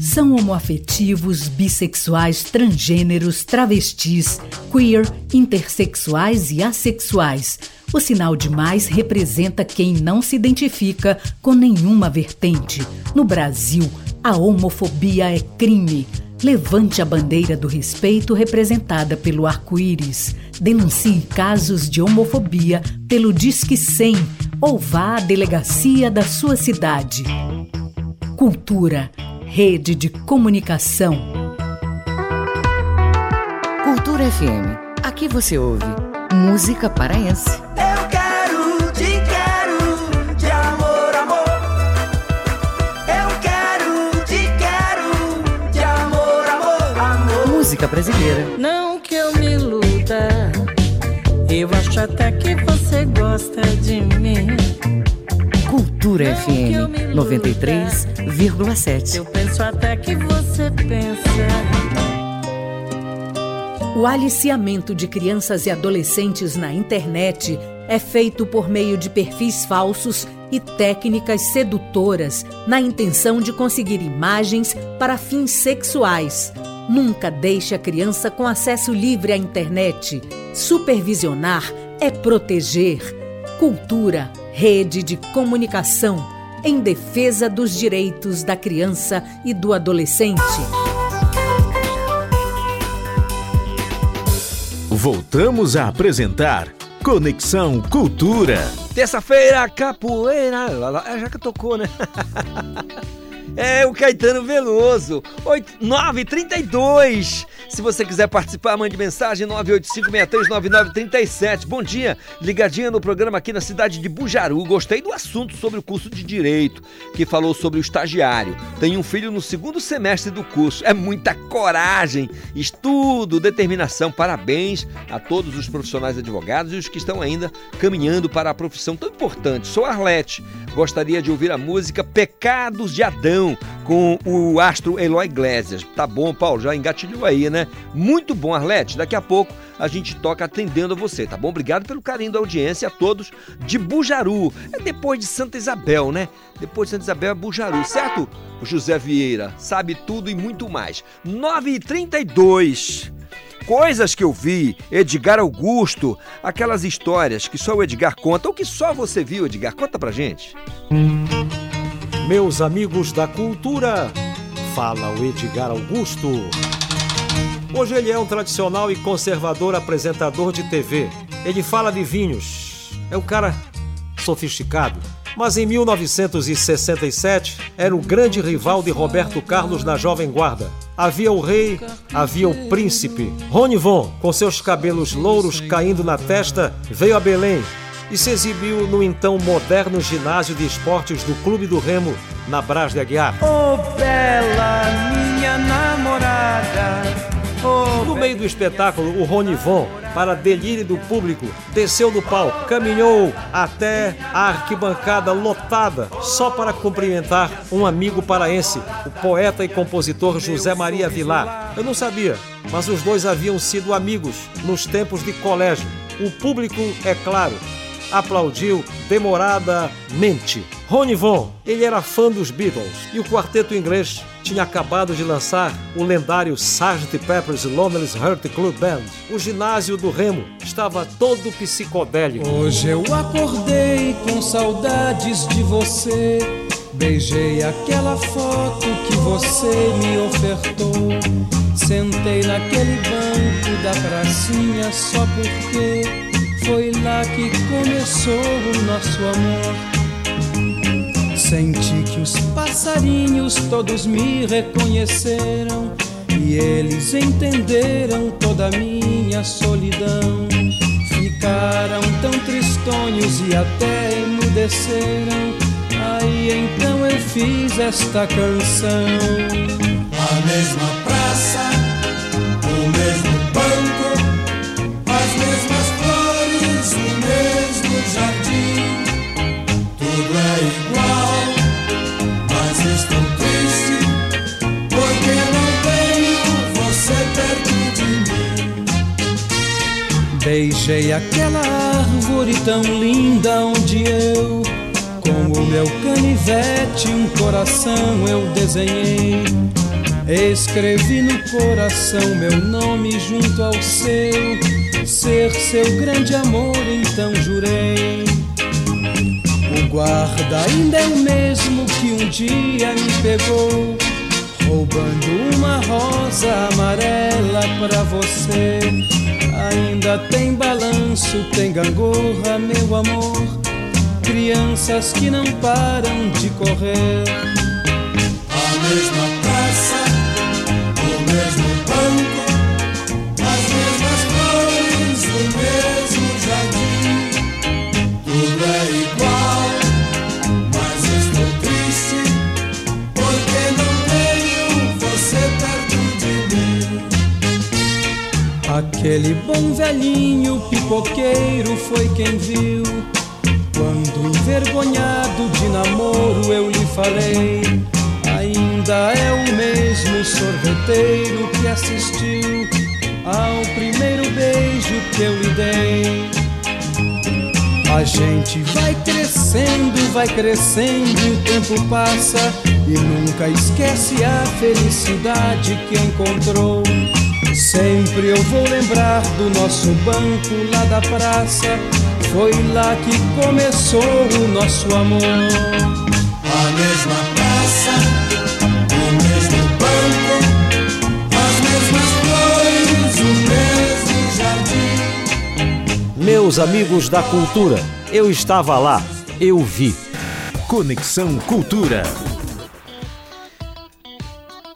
São homoafetivos, bissexuais, transgêneros, travestis, queer, intersexuais e assexuais. O sinal de mais representa quem não se identifica com nenhuma vertente. No Brasil, a homofobia é crime. Levante a bandeira do respeito representada pelo arco-íris. Denuncie casos de homofobia pelo Disque 100 ou vá à delegacia da sua cidade. Cultura, rede de comunicação. Cultura FM. Aqui você ouve música paraense. Música brasileira. Não que eu me iluda, eu acho até que você gosta de mim. Cultura FM 93,7. Eu penso até que você pensa. O aliciamento de crianças e adolescentes na internet é feito por meio de perfis falsos e técnicas sedutoras na intenção de conseguir imagens para fins sexuais. Nunca deixe a criança com acesso livre à internet. Supervisionar é proteger. Cultura, rede de comunicação em defesa dos direitos da criança e do adolescente. Voltamos a apresentar Conexão Cultura. Terça-feira, capoeira. É, já que tocou, né? É o Caetano Veloso, 932. Se você quiser participar, mande mensagem 985639937. Bom dia, ligadinha no programa aqui na cidade de Bujaru. Gostei do assunto sobre o curso de Direito, que falou sobre o estagiário. Tenho um filho no segundo semestre do curso. É muita coragem, estudo, determinação. Parabéns a todos os profissionais advogados e os que estão ainda caminhando para a profissão tão importante. Sou Arlete. Gostaria de ouvir a música Pecados de Adão com o astro Eloy Iglesias. Tá bom, Paulo? Já engatilhou aí, né? Muito bom, Arlete. Daqui a pouco a gente toca atendendo a você, tá bom? Obrigado pelo carinho da audiência a todos de Bujaru. É depois de Santa Isabel, né? Depois de Santa Isabel é Bujaru, certo? José Vieira sabe tudo e muito mais. 9h32. Coisas que eu vi, Edgar Augusto, aquelas histórias que só o Edgar conta ou que só você viu, Edgar. Conta pra gente. Meus amigos da cultura, fala o Edgar Augusto. Hoje ele é um tradicional e conservador apresentador de TV. Ele fala de vinhos. É um cara sofisticado. Mas em 1967 era o grande rival de Roberto Carlos na Jovem Guarda. Havia o rei, havia o príncipe. Rony Von, com seus cabelos louros caindo na testa, veio a Belém e se exibiu no então moderno ginásio de esportes do Clube do Remo, na Brás de Aguiar. Oh, bela minha namorada. No meio do espetáculo, o Rony Von, para delírio do público, desceu do palco, caminhou até a arquibancada lotada só para cumprimentar um amigo paraense, o poeta e compositor José Maria Vilar. Eu não sabia, mas os dois haviam sido amigos nos tempos de colégio. O público, é claro, aplaudiu demoradamente. Rony Von, ele era fã dos Beatles e o quarteto inglês tinha acabado de lançar o lendário Sgt. Pepper's Lonely Heart Club Band. O ginásio do Remo estava todo psicodélico. Hoje eu acordei com saudades de você. Beijei aquela foto que você me ofertou. Sentei naquele banco da pracinha só porque foi lá que começou o nosso amor. Senti que os passarinhos todos me reconheceram e eles entenderam toda a minha solidão. Ficaram tão tristonhos e até emudeceram. Aí então eu fiz esta canção. Beijei aquela árvore tão linda onde eu, com o meu canivete, um coração eu desenhei. Escrevi no coração meu nome junto ao seu, ser seu grande amor, então jurei. O guarda ainda é o mesmo que um dia me pegou, roubando uma rosa amarela pra você. Ainda tem balanço, tem gangorra, meu amor. Crianças que não param de correr. A mesma Aquele bom velhinho pipoqueiro foi quem viu. Quando envergonhado de namoro eu lhe falei. Ainda é o mesmo sorveteiro que assistiu ao primeiro beijo que eu lhe dei. A gente vai crescendo, vai crescendo, e o tempo passa e nunca esquece a felicidade que encontrou. Sempre eu vou lembrar do nosso banco lá da praça. Foi lá que começou o nosso amor. A mesma praça, o mesmo banco, as mesmas flores, o mesmo jardim. Meus amigos da cultura, eu estava lá, eu vi. Conexão Cultura.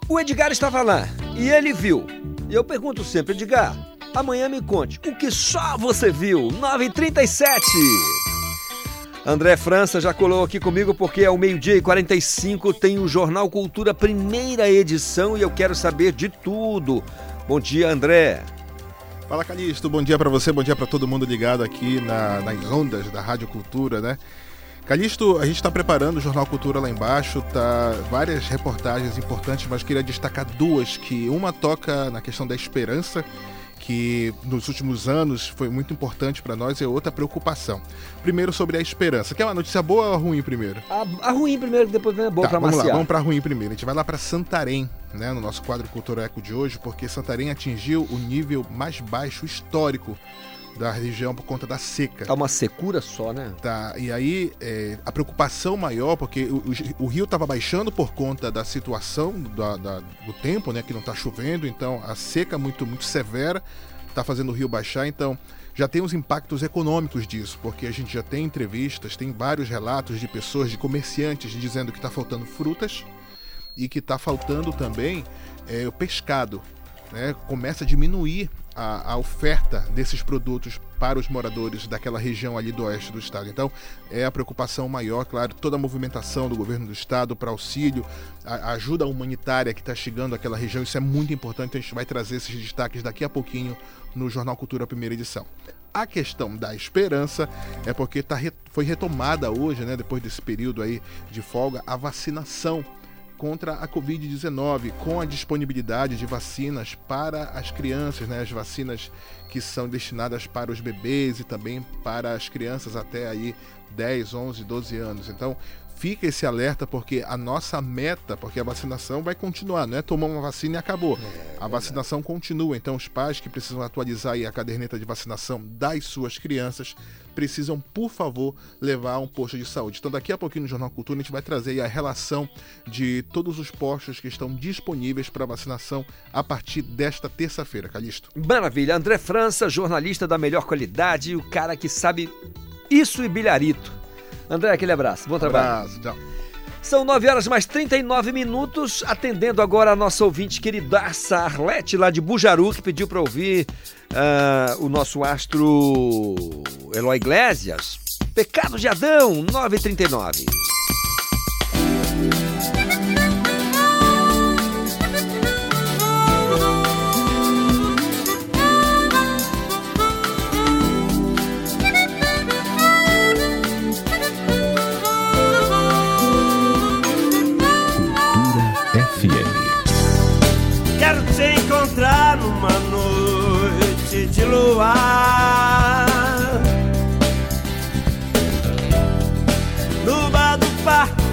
O Edgar estava lá e ele viu. E eu pergunto sempre, Edgar, amanhã me conte o que só você viu. 9h37. André França já colou aqui comigo porque é o meio-dia e 45 tem o Jornal Cultura, primeira edição, e eu quero saber de tudo. Bom dia, André. Fala Calixto, bom dia pra você, bom dia pra todo mundo ligado aqui na- nas ondas da Rádio Cultura, né? Calixto, a gente está preparando o Jornal Cultura lá embaixo, tá várias reportagens importantes, mas queria destacar duas, que uma toca na questão da esperança, que nos últimos anos foi muito importante para nós, e outra preocupação. Primeiro sobre a esperança. Quer uma notícia boa ou ruim primeiro? A, a ruim primeiro, que depois vem a boa Tá, pra vamos lá, vamos para ruim primeiro. A gente vai lá para Santarém, né, no nosso quadro Cultura Eco de hoje, porque Santarém atingiu o nível mais baixo histórico da região por conta da seca. É uma secura só, né? Tá, e aí é, a preocupação maior, porque o, o- o rio estava baixando por conta da situação da- da- do tempo, né, que não está chovendo, então a seca muito muito severa está fazendo o rio baixar, então já tem os impactos econômicos disso, porque a gente já tem entrevistas, tem vários relatos de pessoas, de comerciantes dizendo que está faltando frutas e que está faltando também é, o pescado. Né? Começa a diminuir a, a oferta desses produtos para os moradores daquela região ali do oeste do estado. Então, é a preocupação maior, claro, toda a movimentação do governo do estado para auxílio, a, a ajuda humanitária que está chegando àquela região, isso é muito importante. A gente vai trazer esses destaques daqui a pouquinho no Jornal Cultura, primeira edição. A questão da esperança é porque tá foi retomada hoje, né, depois desse período aí de folga, a vacinação contra a Covid-19, com a disponibilidade de vacinas para as crianças, né, as vacinas que são destinadas para os bebês e também para as crianças até aí 10, 11, 12 anos. Então, fica esse alerta porque a nossa meta, porque a vacinação vai continuar, não é tomar uma vacina e acabou. a vacinação continua, então os pais que precisam atualizar a caderneta de vacinação das suas crianças precisam, por favor, levar um posto de saúde. Então, daqui a pouquinho no Jornal Cultura, a gente vai trazer aí a relação de todos os postos que estão disponíveis para vacinação a partir desta terça-feira, Calixto. Maravilha. André França, jornalista da melhor qualidade, o cara que sabe isso e bilharito. André, aquele abraço. Bom trabalho. Abraço, tchau. São 9 horas mais 39 minutos, atendendo agora a nossa ouvinte queridaça Arlete, lá de Bujaru, que pediu para ouvir ah, o nosso astro Eloy Iglesias. Pecado de Adão, 9h39.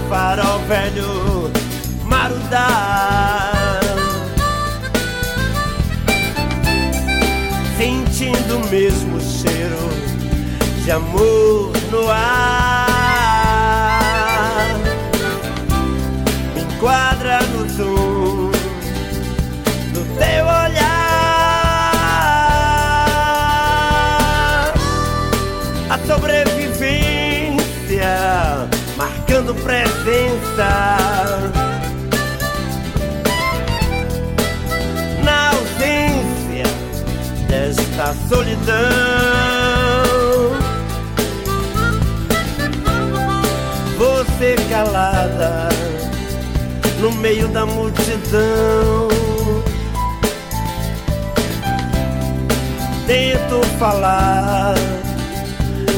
Farol velho, marudá. Sentindo o mesmo cheiro de amor no ar. Solidão. Você calada no meio da multidão. Tento falar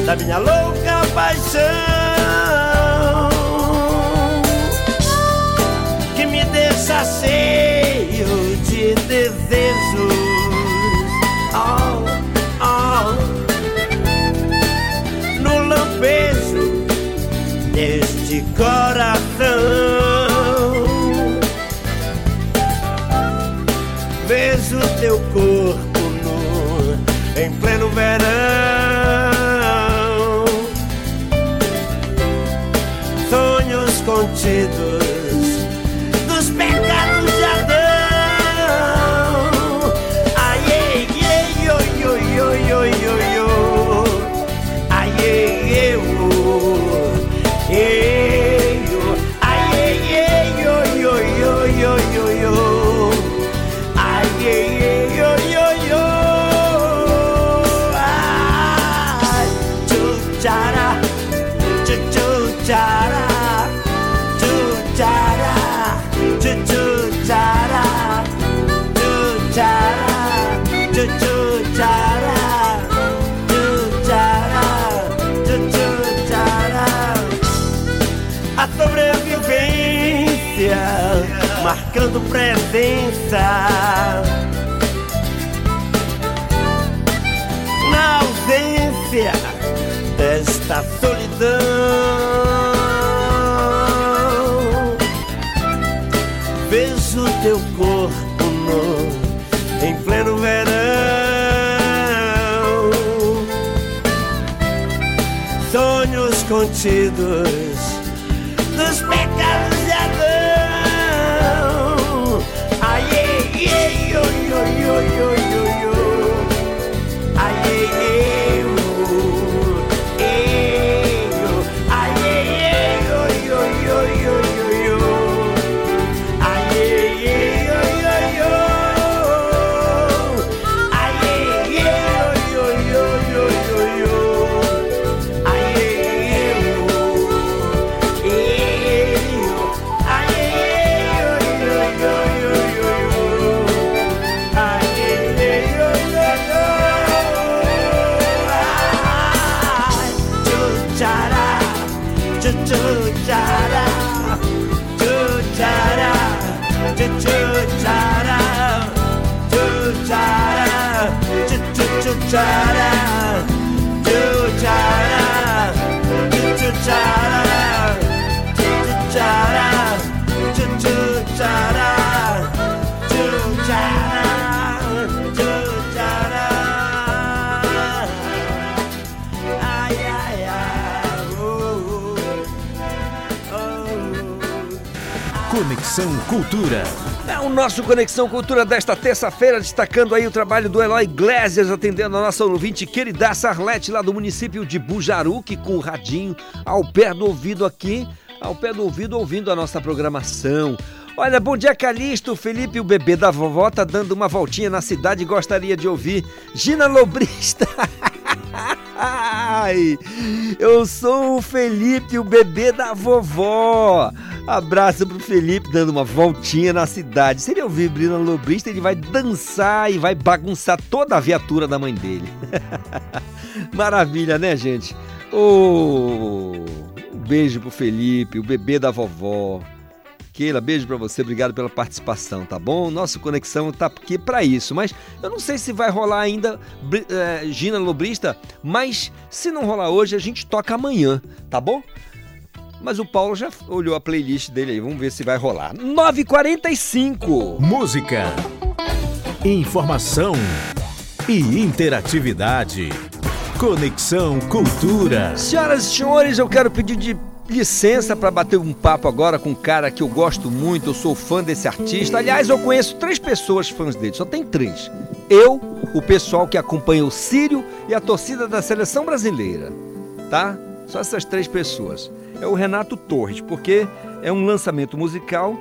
da minha louca paixão que me deixa cheio perdidos. A sobrevivência marcando presença. Na ausência sentidos. Conexão Cultura. É o nosso Conexão Cultura desta terça-feira, destacando aí o trabalho do Eloy Iglesias, atendendo a nossa ouvinte querida Sarlete, lá do município de Bujaruque, com o radinho ao pé do ouvido aqui, ao pé do ouvido, ouvindo a nossa programação. Olha, bom dia Calixto, Felipe, o bebê da vovó, tá dando uma voltinha na cidade e gostaria de ouvir Gina Lobrista. Ai, eu sou o Felipe, o bebê da vovó. Abraço pro Felipe dando uma voltinha na cidade. Se ele ouvir Brina Lobrista, ele vai dançar e vai bagunçar toda a viatura da mãe dele. Maravilha, né, gente? Oh, um beijo pro Felipe, o bebê da vovó. Keila, beijo pra você, obrigado pela participação, tá bom? Nosso Conexão tá aqui pra isso, mas eu não sei se vai rolar ainda eh, Gina Lobrista, mas se não rolar hoje, a gente toca amanhã, tá bom? Mas o Paulo já olhou a playlist dele aí, vamos ver se vai rolar. 9h45! Música, informação e interatividade. Conexão Cultura. Senhoras e senhores, eu quero pedir de licença para bater um papo agora com um cara que eu gosto muito, eu sou fã desse artista. Aliás, eu conheço três pessoas fãs dele, só tem três. Eu, o pessoal que acompanha o Sírio e a torcida da seleção brasileira, tá? Só essas três pessoas. É o Renato Torres, porque é um lançamento musical,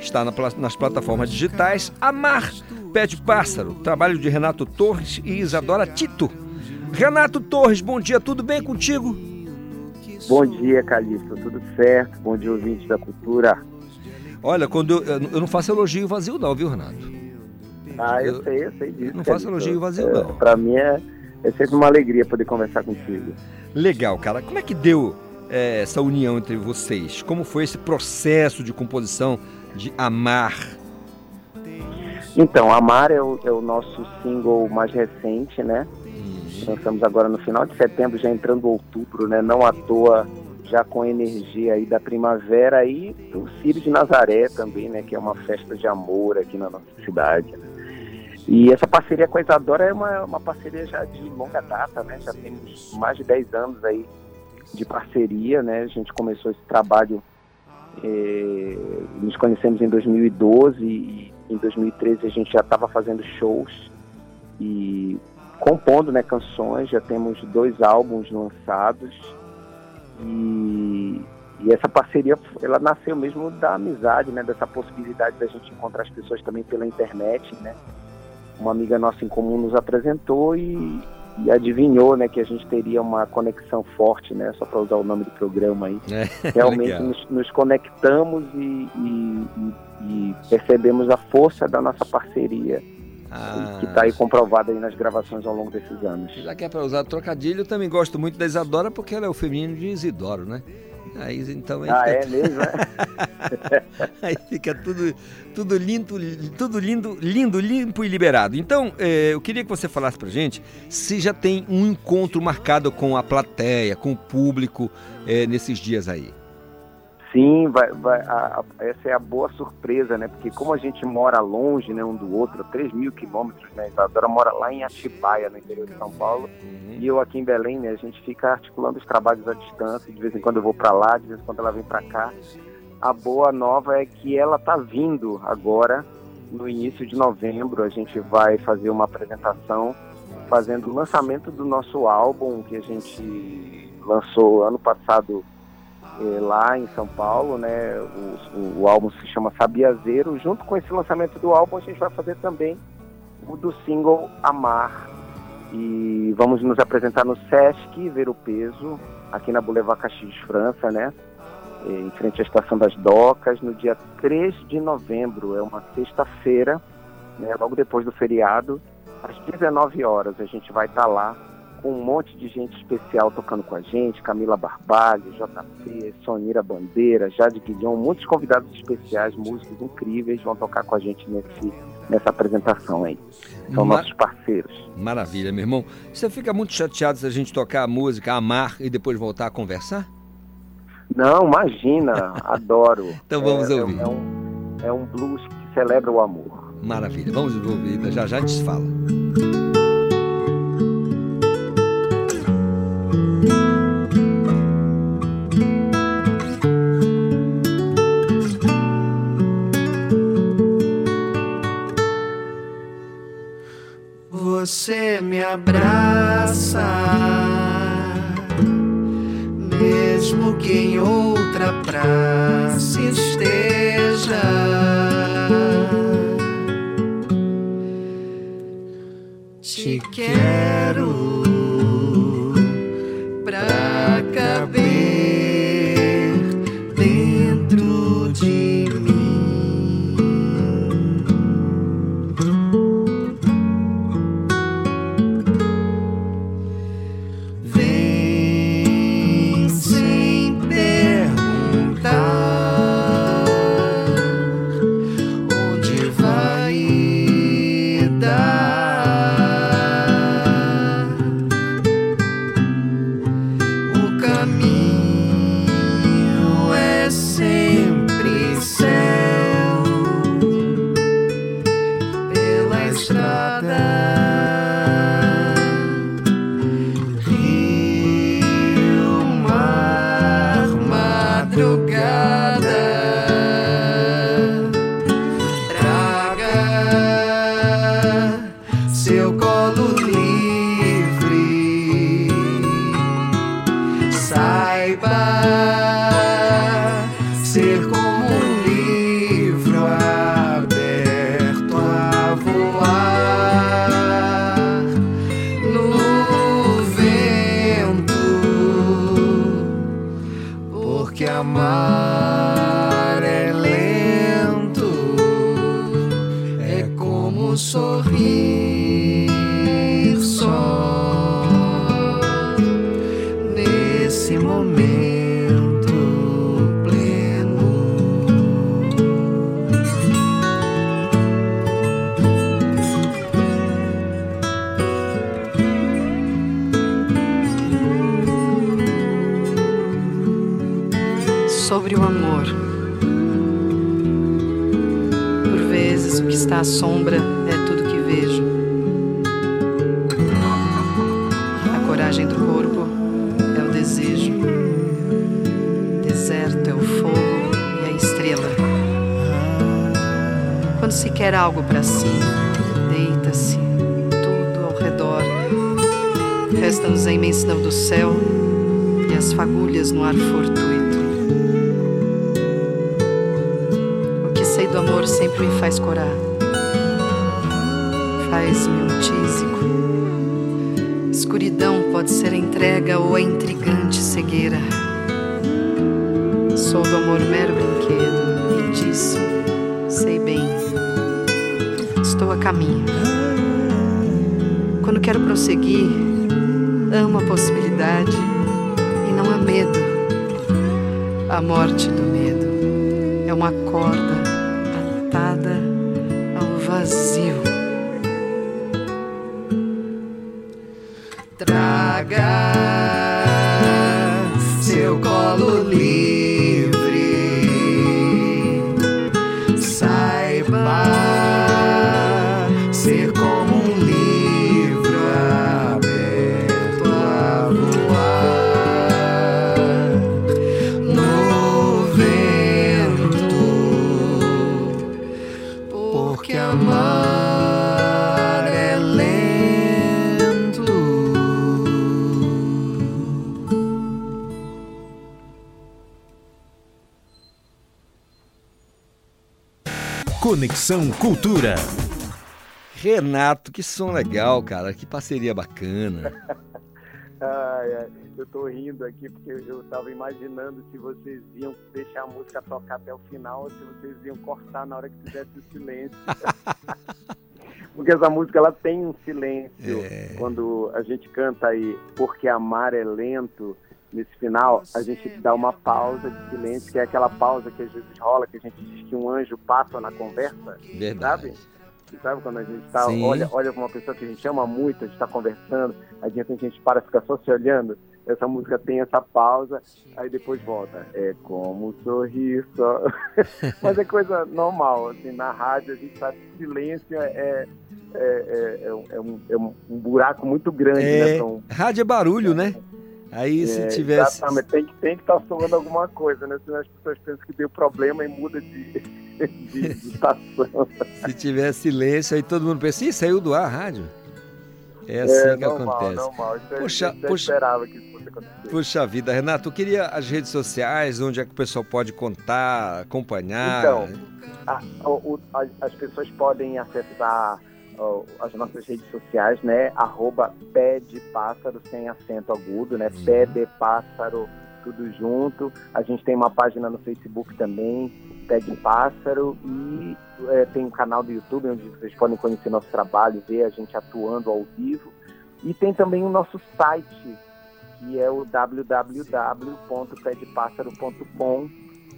está nas plataformas digitais. Amar, Pé de Pássaro, trabalho de Renato Torres e Isadora Tito. Renato Torres, bom dia, tudo bem contigo? Bom dia, Calixto. Tudo certo? Bom dia, ouvintes da cultura. Olha, quando eu, eu não faço elogio vazio não, viu, Renato? Ah, eu, sei, eu sei disso. não faço elogio vazio, É, não. Pra mim é, é sempre uma alegria poder conversar contigo. Legal, cara. Como é que deu é, essa união entre vocês? Como foi esse processo de composição de Amar? Então, Amar é o, é o nosso single mais recente, né? Lançamos agora no final de setembro, já entrando outubro, né? Não à toa já com energia aí da primavera e do Círio de Nazaré também, né? Que é uma festa de amor aqui na nossa cidade. né? E essa parceria com a Isadora é uma, uma parceria já de longa data, né? Já temos mais de 10 anos aí de parceria, né? A gente começou esse trabalho, eh, nos conhecemos em 2012 e em 2013 a gente já estava fazendo shows e compondo né, canções, já temos dois álbuns lançados e, e essa parceria ela nasceu mesmo da amizade, né, dessa possibilidade da gente encontrar as pessoas também pela internet, né? Uma amiga nossa em comum nos apresentou e, e adivinhou, né, que a gente teria uma conexão forte, né, só para usar o nome do programa aí. Realmente legal. nos, nos conectamos e- e percebemos a força da nossa parceria, que está aí comprovada aí nas gravações ao longo desses anos. Já que é para usar trocadilho, eu também gosto muito da Isadora porque ela é o feminino de Isidoro, né? Aí, então, aí Ah, fica- é mesmo, aí fica tudo, tudo lindo, tudo lindo, lindo, limpo e liberado. Então, eh, eu queria que você falasse pra gente se já tem um encontro marcado com a plateia, com o público eh, nesses dias aí. Sim, vai, vai, a- a- essa é a boa surpresa, né? Porque como a gente mora longe, né, um do outro, 3 mil quilômetros, né? Isadora mora lá em Atibaia, no interior de São Paulo, e eu aqui em Belém, né? A gente fica articulando os trabalhos à distância, de vez em quando eu vou para lá, de vez em quando ela vem para cá. A boa nova é que ela tá vindo agora, no início de novembro, a gente vai fazer uma apresentação fazendo o lançamento do nosso álbum que a gente lançou ano passado eh, lá em São Paulo, né? O, o- álbum se chama Sabiazeiro. Junto com esse lançamento do álbum, a gente vai fazer também o do single Amar. E vamos nos apresentar no Sesc Ver o Peso, aqui na Boulevard Caxias França, né? Eh, Em frente à Estação das Docas, no dia 3 de novembro. É uma sexta-feira, né? logo depois do feriado, às 19 horas. A gente vai estar lá com um monte de gente especial tocando com a gente, Camila Barbalho, JP, Sonira Bandeira, Jade Guilhom, muitos convidados especiais, músicos incríveis vão tocar com a gente nesse, nessa apresentação aí. São Ma- nossos parceiros. Maravilha, meu irmão. Você fica muito chateado se a gente tocar a música Amar e depois voltar a conversar? Não, imagina, adoro. Então vamos é, ouvir. É, é um, é um blues que celebra o amor. Maravilha, vamos ouvir, já já a gente fala. Você me abraça, mesmo que em outra praça esteja. Te quero Conexão Cultura. Renato, que som legal, cara. Que parceria bacana. Ai, ai, eu tô rindo aqui porque eu- eu tava imaginando se vocês iam deixar a música tocar até o final ou se vocês iam cortar na hora que fizesse o silêncio. porque essa música ela tem um silêncio. Quando a gente canta aí Porque Amar é Lento, nesse final, a gente dá uma pausa de silêncio, que é aquela pausa que às vezes rola, que a gente diz que um anjo passa na conversa. Verdade. Sabe? Sabe quando a gente tá, Sim. olha, olha pra uma pessoa que a gente ama muito, a gente tá conversando, aí de repente a gente para e fica só se olhando. Essa música tem essa pausa, aí depois volta. É como sorrir só. Mas é coisa normal, assim, na rádio a gente sabe que silêncio é, é, é, é um, é um- é um buraco muito grande, né? É, Então, rádio é barulho, né? Aí se é, tivesse. Exatamente, tem que tem que estar soando alguma coisa, né? Senão as pessoas pensam que deu problema e muda de, de, de estação. Se tiver silêncio, aí todo mundo pensa, ih, saiu do ar a rádio. É assim que normal, acontece. Normal. Isso é- Puxa, puxa, esperava que isso fosse acontecer. puxa vida, Renato, eu queria as redes sociais, onde é que o pessoal pode contar, acompanhar. Então, a- o- o- as, as pessoas podem acessar as nossas redes sociais, né? Arroba pé de pássaro sem acento agudo, né? Pé de pássaro, tudo junto. A gente tem uma página no Facebook também, Pé de Pássaro, e é, tem um canal do YouTube onde vocês podem conhecer nosso trabalho, ver a gente atuando ao vivo. E tem também o nosso site, que é o www.pedepassaro.com,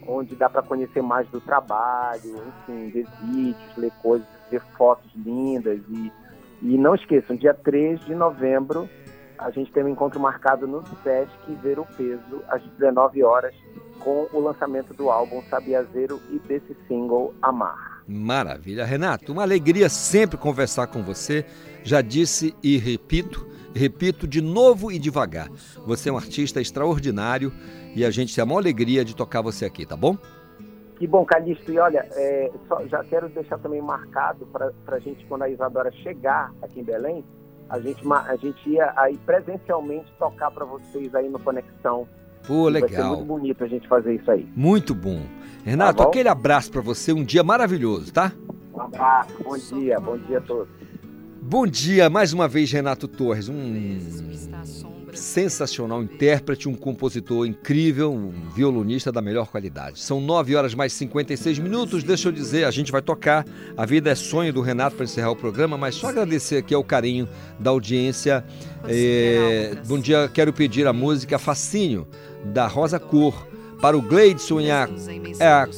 onde dá para conhecer mais do trabalho, enfim, ver vídeos, ler coisas, ver fotos lindas. E, e não esqueçam, dia 3 de novembro, a gente tem um encontro marcado no Sesc Ver o Peso, às 19 horas, com o lançamento do álbum Sabiazeiro e desse single Amar. Maravilha. Renato, uma alegria sempre conversar com você. Já disse e repito, repito de novo e devagar. Você é um artista extraordinário e a gente tem a maior alegria de tocar você aqui, tá bom? Que bom, Calixto. E olha, é, só- já quero deixar também marcado para a gente, quando a Isadora chegar aqui em Belém, a gente, a gente ia aí presencialmente tocar para vocês aí no Conexão. Pô, E Vai ser legal. muito bonito a gente fazer isso aí. Muito bom. Renato, Tá bom? aquele abraço pra você, um dia maravilhoso, tá? Um abraço, bom dia, bom dia a todos. Bom dia, mais uma vez, Renato Torres, um sensacional intérprete, um compositor incrível, um violonista da melhor qualidade. São 9 horas mais 56 minutos. Deixa eu dizer, a gente vai tocar A Vida é Sonho do Renato para encerrar o programa, mas só agradecer aqui ao carinho da audiência. É, bom dia, quero pedir a música Fascínio, da Rosa Cor, para o Gleidson e a, é a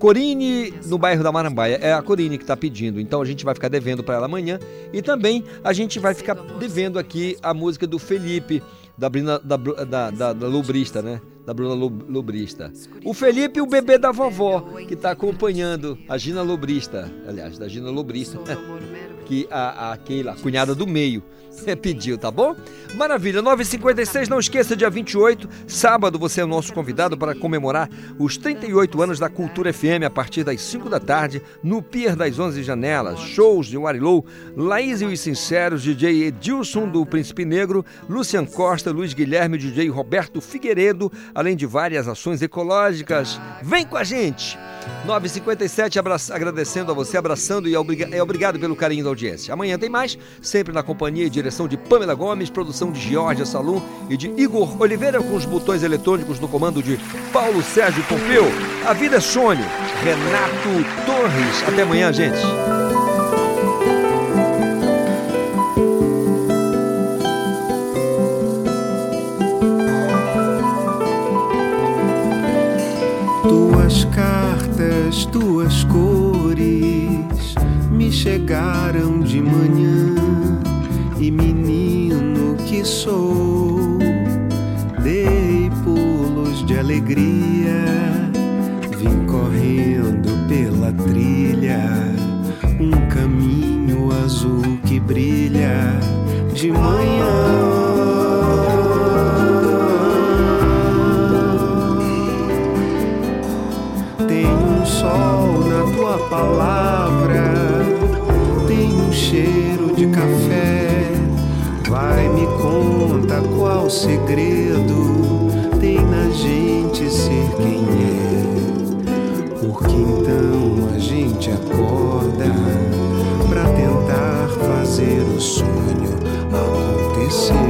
Corine no bairro da Marambaia. É a Corine que está pedindo. Então a gente vai ficar devendo para ela amanhã. E também a gente vai ficar devendo aqui a música do Felipe, da, Brina- da, da, da, da Lubrista, né? Da Bruna Lobrista. O Felipe, o bebê da vovó, que está acompanhando a Gina Lobrista, aliás, da Gina Lobrista, que a, a Keila, a cunhada do meio, pediu, tá bom? Maravilha, 9h56, não esqueça, dia 28, sábado, você é o nosso convidado para comemorar os 38 anos da Cultura FM a partir das 5 da tarde, no Pier das 11 Janelas. Shows de Warilou, Laís e os Sinceros, DJ Edilson do Príncipe Negro, Lucian Costa, Luiz Guilherme, DJ Roberto Figueiredo, além de várias ações ecológicas. Vem com a gente! 9h57, abraça- agradecendo a você, abraçando e é obrigado pelo carinho da audiência. Amanhã tem mais, sempre na companhia e direção de Pamela Gomes, produção de Georgia Salum e de Igor Oliveira, com os botões eletrônicos no comando de Paulo Sérgio Pompeu. A vida é sonho. Renato Torres. Até amanhã, gente. Tuas cartas, tuas cores me chegaram de manhã e menino que sou, dei pulos de alegria, vim correndo pela trilha, um caminho azul que brilha de manhã. Tem um sol na tua palavra, o segredo tem na gente ser quem é. Porque então a gente acorda pra tentar fazer o sonho acontecer.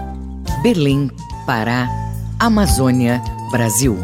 Belém, Pará, Amazônia, Brasil.